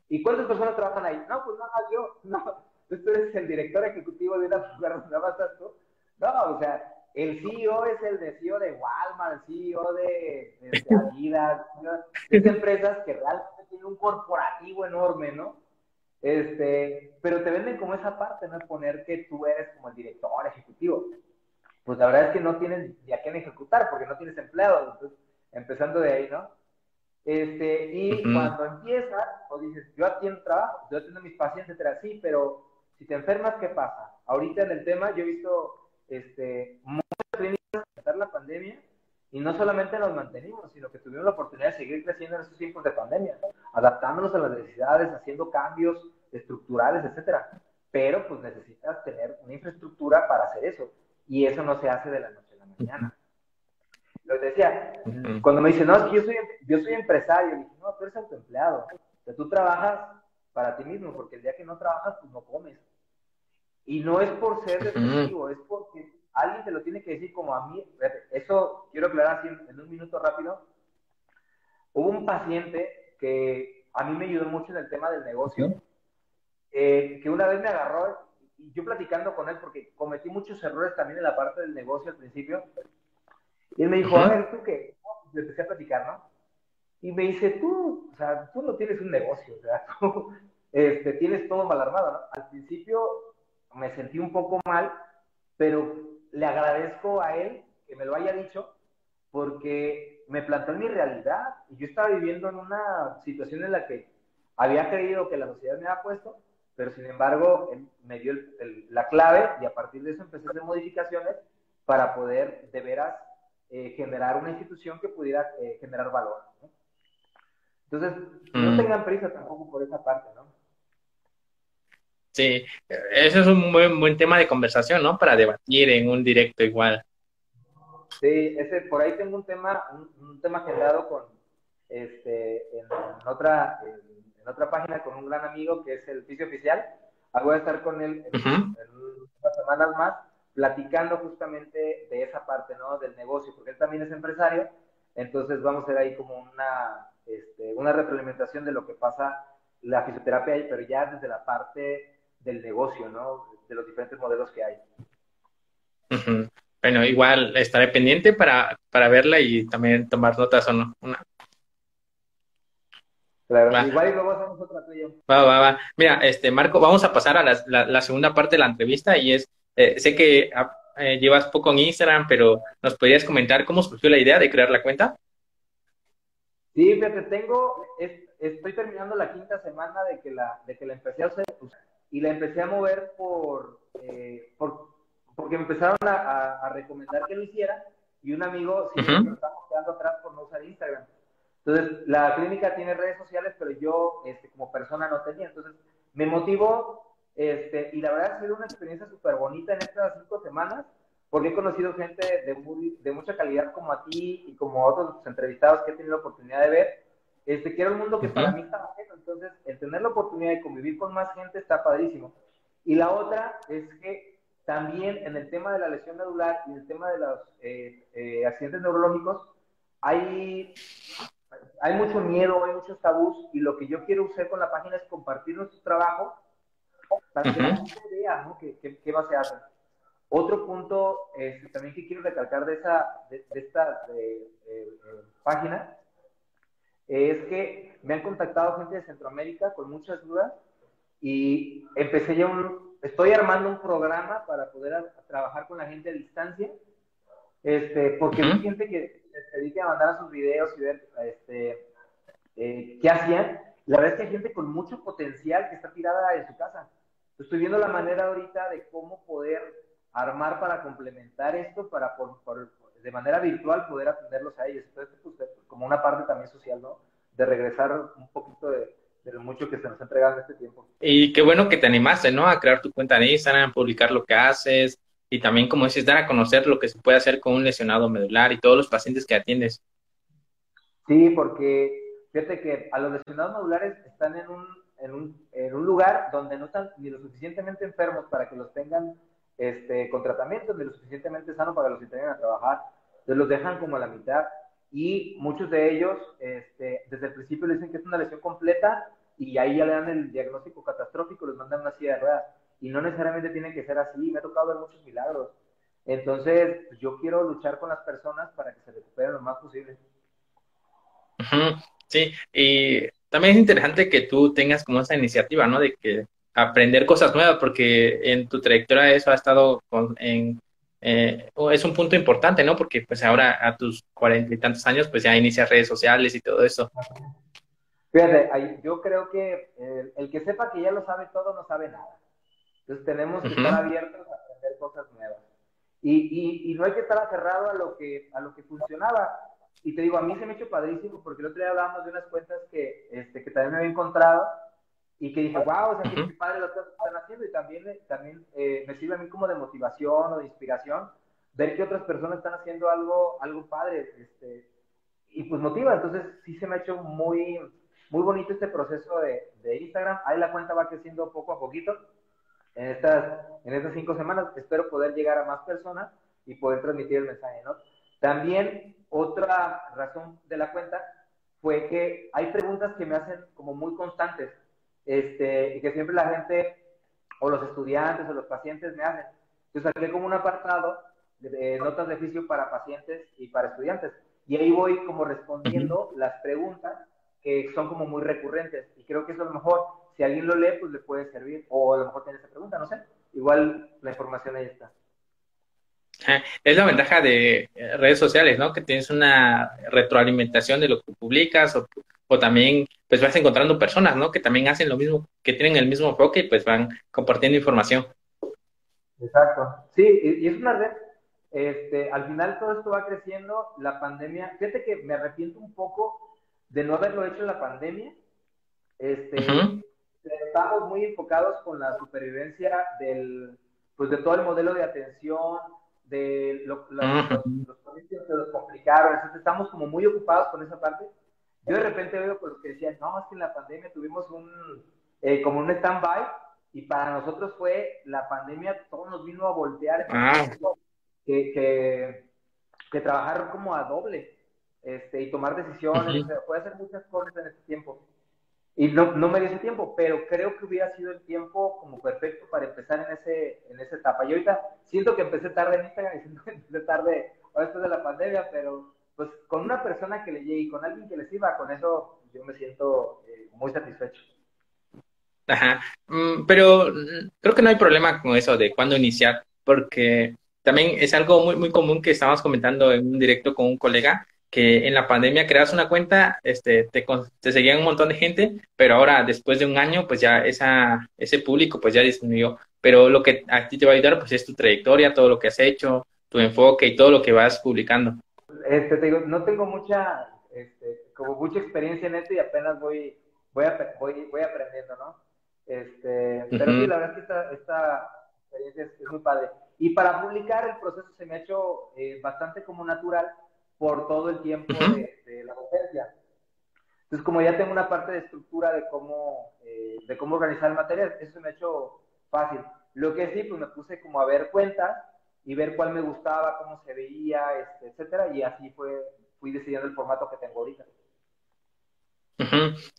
¿Y cuántas personas trabajan ahí? No, pues nada, yo, (laughs) no, tú eres el director ejecutivo de una (laughs) ¿no vas tú. No, o sea, el CEO es el de CEO de Walmart, el CEO de, de, (laughs) Adidas, de empresas que realmente tienen un corporativo enorme, ¿no? Este, pero te venden como esa parte, ¿no? Poner que tú eres como el director ejecutivo. Pues la verdad es que no tienes ya quién ejecutar porque no tienes empleados. Entonces, empezando de ahí, ¿no? Este, y cuando empiezas, o dices, yo atiendo trabajo, yo atiendo a mis pacientes, etcétera, sí, pero si te enfermas, ¿qué pasa? Ahorita en el tema yo he visto este, muchas clínicas empezar la pandemia y no solamente nos mantenimos, sino que tuvimos la oportunidad de seguir creciendo en estos tiempos de pandemia, adaptándonos a las necesidades, haciendo cambios estructurales, etcétera. Pero pues necesitas tener una infraestructura para hacer eso. Y eso no se hace de la noche a la mañana. Lo que decía, cuando me dicen, no, es que yo soy, yo soy empresario, dije, no, tú eres autoempleado. O sea, tú trabajas para ti mismo, porque el día que no trabajas, pues no comes. Y no es por ser despectivo, es porque alguien te lo tiene que decir como a mí. Eso quiero aclarar así en, un minuto rápido. Hubo un paciente que a mí me ayudó mucho en el tema del negocio, eh, que una vez me agarró, y yo platicando con él, porque cometí muchos errores también en la parte del negocio al principio, y él me dijo, a ver, ¿tú qué? Le empecé a platicar, ¿no? Y me dice, tú, o sea, tú no tienes un negocio, o sea, (laughs) tú este, tienes todo mal armado, ¿no? Al principio me sentí un poco mal, pero le agradezco a él que me lo haya dicho, porque me plantó en mi realidad y yo estaba viviendo en una situación en la que había creído que la sociedad me había puesto, pero sin embargo me dio la clave y a partir de eso empecé a hacer modificaciones para poder de veras eh, generar una institución que pudiera eh, generar valor. Entonces, no mm. tengan prisa tampoco por esa parte, ¿no? Sí, eso es un buen, buen tema de conversación, ¿no? Para debatir en un directo igual. Sí, ese, por ahí tengo un tema, un, tema generado con, este, en, otra, en, otra página con un gran amigo que es el Fisio Oficial. Ah, voy a estar con él en, unas semanas más platicando justamente de esa parte, ¿no? Del negocio, porque él también es empresario. Entonces vamos a ver ahí como una, este, una retroalimentación de lo que pasa la fisioterapia ahí, pero ya desde la parte del negocio, ¿no? De los diferentes modelos que hay. Bueno, igual estaré pendiente para, para verla y también tomar notas o no. Una. Claro, igual y luego hacemos otra tuya. Va, va, va. Mira, este, Marco, vamos a pasar a la, la, segunda parte de la entrevista y es, eh, sé que ah, eh, llevas poco en Instagram, pero ¿nos podrías comentar cómo surgió la idea de crear la cuenta? Sí, fíjate, tengo, estoy terminando la quinta semana de que la, de que la empecé a hacer y la empecé a mover por, eh, por porque me empezaron a, recomendar que lo hiciera y un amigo sí me estaba quedando atrás por no usar Instagram. Entonces, la clínica tiene redes sociales, pero yo este, como persona no tenía. Entonces, me motivó este, y la verdad ha sido una experiencia súper bonita en estas cinco semanas porque he conocido gente de, de mucha calidad como a ti y como a otros entrevistados que he tenido la oportunidad de ver, este, que era un mundo que para mí estaba. Entonces, el tener la oportunidad de convivir con más gente está padrísimo. Y la otra es que también en el tema de la lesión medular y el tema de los eh, eh, accidentes neurológicos, hay, hay mucho miedo, hay muchos tabús, y lo que yo quiero hacer con la página es compartir nuestro trabajo para que la gente vea ¿no? qué, qué, va a hacer. Otro punto este, también que quiero recalcar de, esa, de, esta eh, página es que me han contactado gente de Centroamérica con muchas dudas y empecé ya un, estoy armando un programa para poder trabajar con la gente a distancia, este, porque hay gente que se dedica a mandar sus videos y ver este, eh, qué hacían. La verdad es que hay gente con mucho potencial que está tirada en su casa. Estoy viendo la manera ahorita de cómo poder armar para complementar esto, para por, de manera virtual poder atenderlos a ellos. Entonces, pues, como una parte también social, ¿no? De regresar un poquito de, pero mucho que se nos ha entregado en este tiempo. Y qué bueno que te animaste, ¿no? A crear tu cuenta de Instagram, publicar lo que haces y también, como dices, dar a conocer lo que se puede hacer con un lesionado medular y todos los pacientes que atiendes. Sí, porque fíjate que a los lesionados medulares están en un, en un, en un lugar donde no están ni lo suficientemente enfermos para que los tengan este, con tratamiento, ni lo suficientemente sanos para que los entreguen a trabajar. Entonces los dejan como a la mitad y muchos de ellos este, desde el principio le dicen que es una lesión completa y ahí ya le dan el diagnóstico catastrófico, les mandan una silla de ruedas. Y no necesariamente tiene que ser así, me ha tocado ver muchos milagros. Entonces, pues, yo quiero luchar con las personas para que se recuperen lo más posible. Sí, y también es interesante que tú tengas como esa iniciativa, ¿no? De que aprender cosas nuevas, porque en tu trayectoria eso ha estado en, eh, es un punto importante, ¿no? Porque pues ahora a tus cuarenta y tantos años, pues ya inicias redes sociales y todo eso. Fíjate, yo creo que el, que sepa que ya lo sabe todo no sabe nada. Entonces tenemos que estar abiertos a aprender cosas nuevas. Y, y, no hay que estar aferrado a lo que, a lo que funcionaba. Y te digo, a mí se me ha hecho padrísimo porque el otro día hablábamos de unas cuentas que, este, que también me había encontrado y que dije, wow, o sea, qué padre lo que están haciendo y también, también eh, me sirve a mí como de motivación o de inspiración ver que otras personas están haciendo algo, algo padre, este, y pues motiva, entonces sí se me ha hecho muy, muy bonito este proceso de, de Instagram, ahí la cuenta va creciendo poco a poquito, en estas, en estas cinco semanas. Espero poder llegar a más personas y poder transmitir el mensaje, ¿no? También otra razón de la cuenta fue que hay preguntas que me hacen como muy constantes, este, y que siempre la gente, o los estudiantes, o los pacientes me hacen. Yo saqué como un apartado de, notas de oficio para pacientes y para estudiantes. Y ahí voy como respondiendo las preguntas que son como muy recurrentes. Y creo que eso a lo mejor, si alguien lo lee, pues le puede servir. O a lo mejor tiene esa pregunta, no sé. Igual la información ahí está. Es la ventaja de redes sociales, ¿no? Que tienes una retroalimentación de lo que publicas o o también pues vas encontrando personas, ¿no? Que también hacen lo mismo, que tienen el mismo enfoque y pues van compartiendo información. Exacto. Sí, y es una red. Este, al final todo esto va creciendo. La pandemia, fíjate que me arrepiento un poco de no haberlo hecho en la pandemia. Este, Estamos muy enfocados con la supervivencia del, pues de todo el modelo de atención, de los, los, que los complicaron. Entonces estamos como muy ocupados con esa parte. Yo de repente veo pues que decían, no, es que en la pandemia tuvimos un, eh, como un stand-by y para nosotros fue la pandemia, todo nos vino a voltear, ah. que, que, que, trabajar como a doble este, y tomar decisiones, puede hacer muchas cosas en este tiempo. Y no, no me dio ese tiempo, pero creo que hubiera sido el tiempo como perfecto para empezar en, ese, en esa etapa. Y ahorita siento que empecé tarde en Instagram y siento que empecé tarde después de la pandemia, pero pues con una persona que le llegue y con alguien que le sirva, con eso yo me siento eh, muy satisfecho. Ajá, mm, pero mm, creo que no hay problema con eso de cuándo iniciar, porque también es algo muy, muy común que estábamos comentando en un directo con un colega, que en la pandemia creas una cuenta, este, te, te seguían un montón de gente, pero ahora después de un año, pues ya esa, ese público pues ya disminuyó. Pero lo que a ti te va a ayudar pues es tu trayectoria, todo lo que has hecho, tu enfoque y todo lo que vas publicando. Este, te digo, no tengo mucha, este, como mucha experiencia en esto y apenas voy, voy, voy, voy aprendiendo, ¿no? Este, pero sí, la verdad es que esta, esta experiencia es, muy padre. Y para publicar el proceso se me ha hecho eh, bastante como natural por todo el tiempo de, la docencia. Entonces, como ya tengo una parte de estructura de cómo, eh, de cómo organizar el material, eso se me ha hecho fácil. Lo que sí, pues me puse como a ver cuentas y ver cuál me gustaba, cómo se veía, este, etcétera, y así fue, fui decidiendo el formato que tengo ahorita.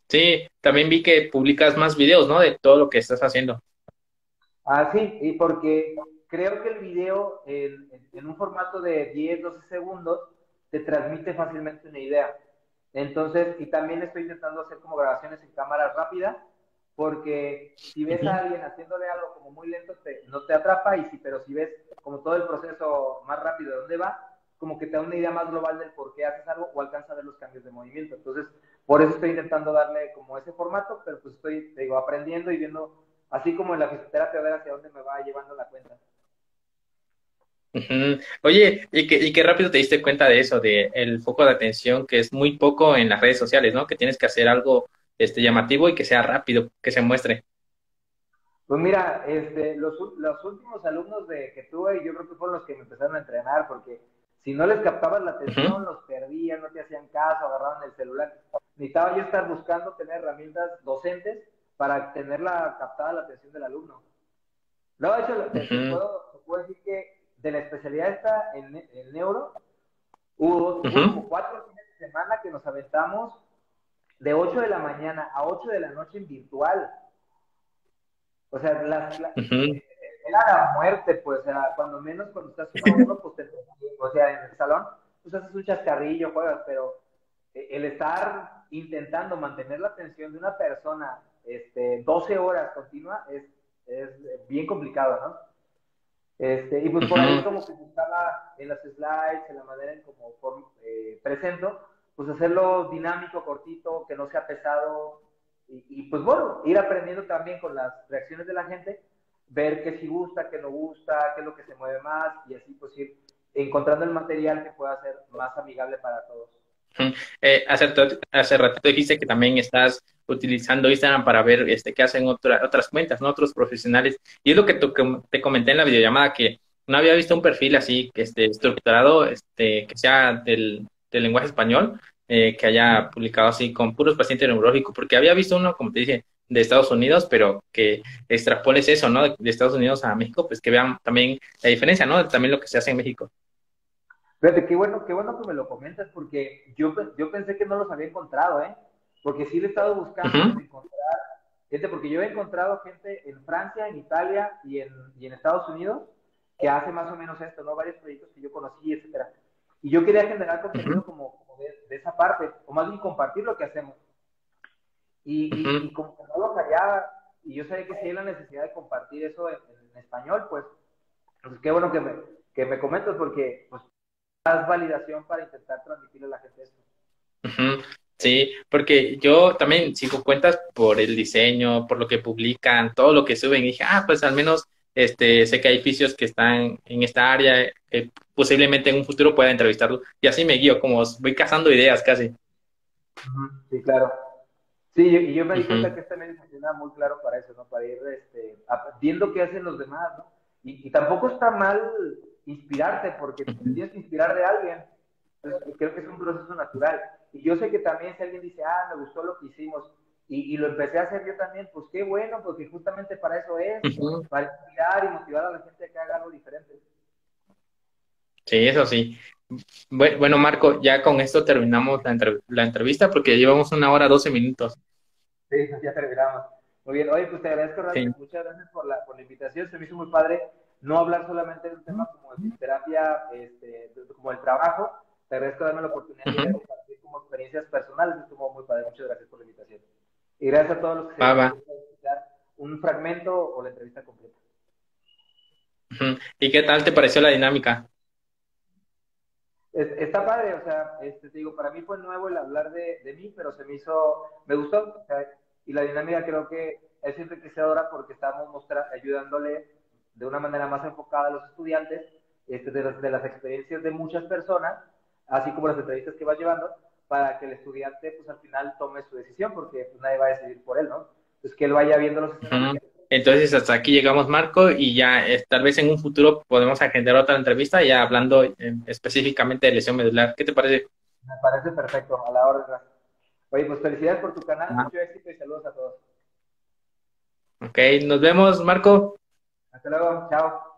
Sí, también vi que publicas más videos, ¿no? De todo lo que estás haciendo. Ah, sí, y porque creo que el video en, en, un formato de 10, 12 segundos te transmite fácilmente una idea. Entonces, y también estoy intentando hacer como grabaciones en cámara rápida, porque si ves a alguien haciéndole algo como muy lento, te, no te atrapa, y si, pero si ves como todo el proceso más rápido de dónde va, como que te da una idea más global del por qué haces algo o alcanza a ver los cambios de movimiento. Entonces, por eso estoy intentando darle como ese formato, pero pues estoy, te digo, aprendiendo y viendo, así como en la fisioterapia, a ver hacia dónde me va llevando la cuenta. Oye, y que, y qué rápido te diste cuenta de eso, de el foco de atención, que es muy poco en las redes sociales, ¿no? Que tienes que hacer algo este, llamativo y que sea rápido, que se muestre. Pues mira, este, los, los últimos alumnos de, que tuve, yo creo que fueron los que me empezaron a entrenar, porque si no les captabas la atención, los perdían, no te hacían caso, agarraban el celular. Necesitaba yo estar buscando tener herramientas docentes para tener la, captada la atención del alumno. No, de hecho, te, puedo, puedo, decir que de la especialidad esta en, en neuro, hubo, como cuatro fines de semana que nos aventamos de 8 de la mañana a 8 de la noche en virtual. O sea, las, era la muerte, pues, o sea, cuando menos cuando estás uno, pues te, o sea, en el salón, pues haces un chascarrillo, juegas, pero eh, el estar intentando mantener la atención de una persona este, 12 horas continua es, es bien complicado, ¿no? Este, y pues por ahí como que buscaba en las slides, en la manera en como eh, presento, pues hacerlo dinámico, cortito, que no sea pesado, y, pues bueno, ir aprendiendo también con las reacciones de la gente ver qué sí gusta, qué no gusta, qué es lo que se mueve más y así pues ir encontrando el material que pueda ser más amigable para todos. Eh, hace, hace ratito dijiste que también estás utilizando Instagram para ver este, qué hacen otras cuentas, ¿no? otros profesionales. Y es lo que te comenté en la videollamada, que no había visto un perfil así que esté estructurado, este, que sea del, del lenguaje español, eh, que haya publicado así con puros pacientes neurológicos, porque había visto uno, como te dije, de Estados Unidos, pero que extrapoles eso, ¿no? De Estados Unidos a México, pues que vean también la diferencia, ¿no? También lo que se hace en México. Fíjate, qué bueno, qué bueno que me lo comentas, porque yo, yo pensé que no los había encontrado, ¿eh? Porque sí le he estado buscando encontrar gente, porque yo he encontrado gente en Francia, en Italia y en, y en Estados Unidos que hace más o menos esto, ¿no? Varios proyectos que yo conocí, etcétera. Y yo quería generar contenido como, de, de, esa parte, o más bien compartir lo que hacemos. Y, como que no lo hallaba, y yo sabía que si hay la necesidad de compartir eso en, español, pues, pues, qué bueno que me, que me comentas, porque pues das validación para intentar transmitirle a la gente esto. Sí, porque yo también sigo cuentas por el diseño, por lo que publican, todo lo que suben. Y dije, ah, pues al menos este, sé que hay oficios que están en esta área, que posiblemente en un futuro pueda entrevistarlo. Y así me guío, como voy cazando ideas casi. Sí, claro. Sí, y yo me di cuenta que esta también funciona muy claro para eso, ¿no? Para ir este, viendo qué hacen los demás, ¿no? Y, tampoco está mal inspirarte, porque te tienes que inspirar de alguien. Entonces, creo que es un proceso natural. Y yo sé que también si alguien dice, ah, me gustó lo que hicimos, y, lo empecé a hacer yo también, pues qué bueno, porque justamente para eso es, para inspirar y motivar a la gente a que haga algo diferente. Sí, eso sí. Bueno, Marco, ya con esto terminamos la, entrevista porque llevamos una hora, doce minutos. Sí, ya terminamos. Muy bien, oye, pues te agradezco, muchas gracias por la, por la invitación, se me hizo muy padre no hablar solamente de un tema como de terapia, este, como el trabajo, te agradezco darme la oportunidad de compartir como experiencias personales, estuvo muy padre, muchas gracias por la invitación. Y gracias a todos los que se han un fragmento o la entrevista completa. ¿Y qué tal te pareció la dinámica? Está padre, o sea, este, te digo, para mí fue nuevo el hablar de, de mí, pero se me hizo, me gustó, o sea, y la dinámica creo que es enriquecedora porque estamos mostrando, ayudándole de una manera más enfocada a los estudiantes este, de, las, de las experiencias de muchas personas, así como las entrevistas que vas llevando, para que el estudiante pues al final tome su decisión, porque pues, nadie va a decidir por él, ¿no? Entonces que él vaya viendo los Entonces hasta aquí llegamos, Marco, y ya eh, tal vez en un futuro podemos agendar otra entrevista ya hablando eh, específicamente de lesión medular. ¿Qué te parece? Me parece perfecto, a la hora. Oye, pues felicidades por tu canal, mucho éxito y saludos a todos. Ok, nos vemos, Marco. Hasta luego, chao.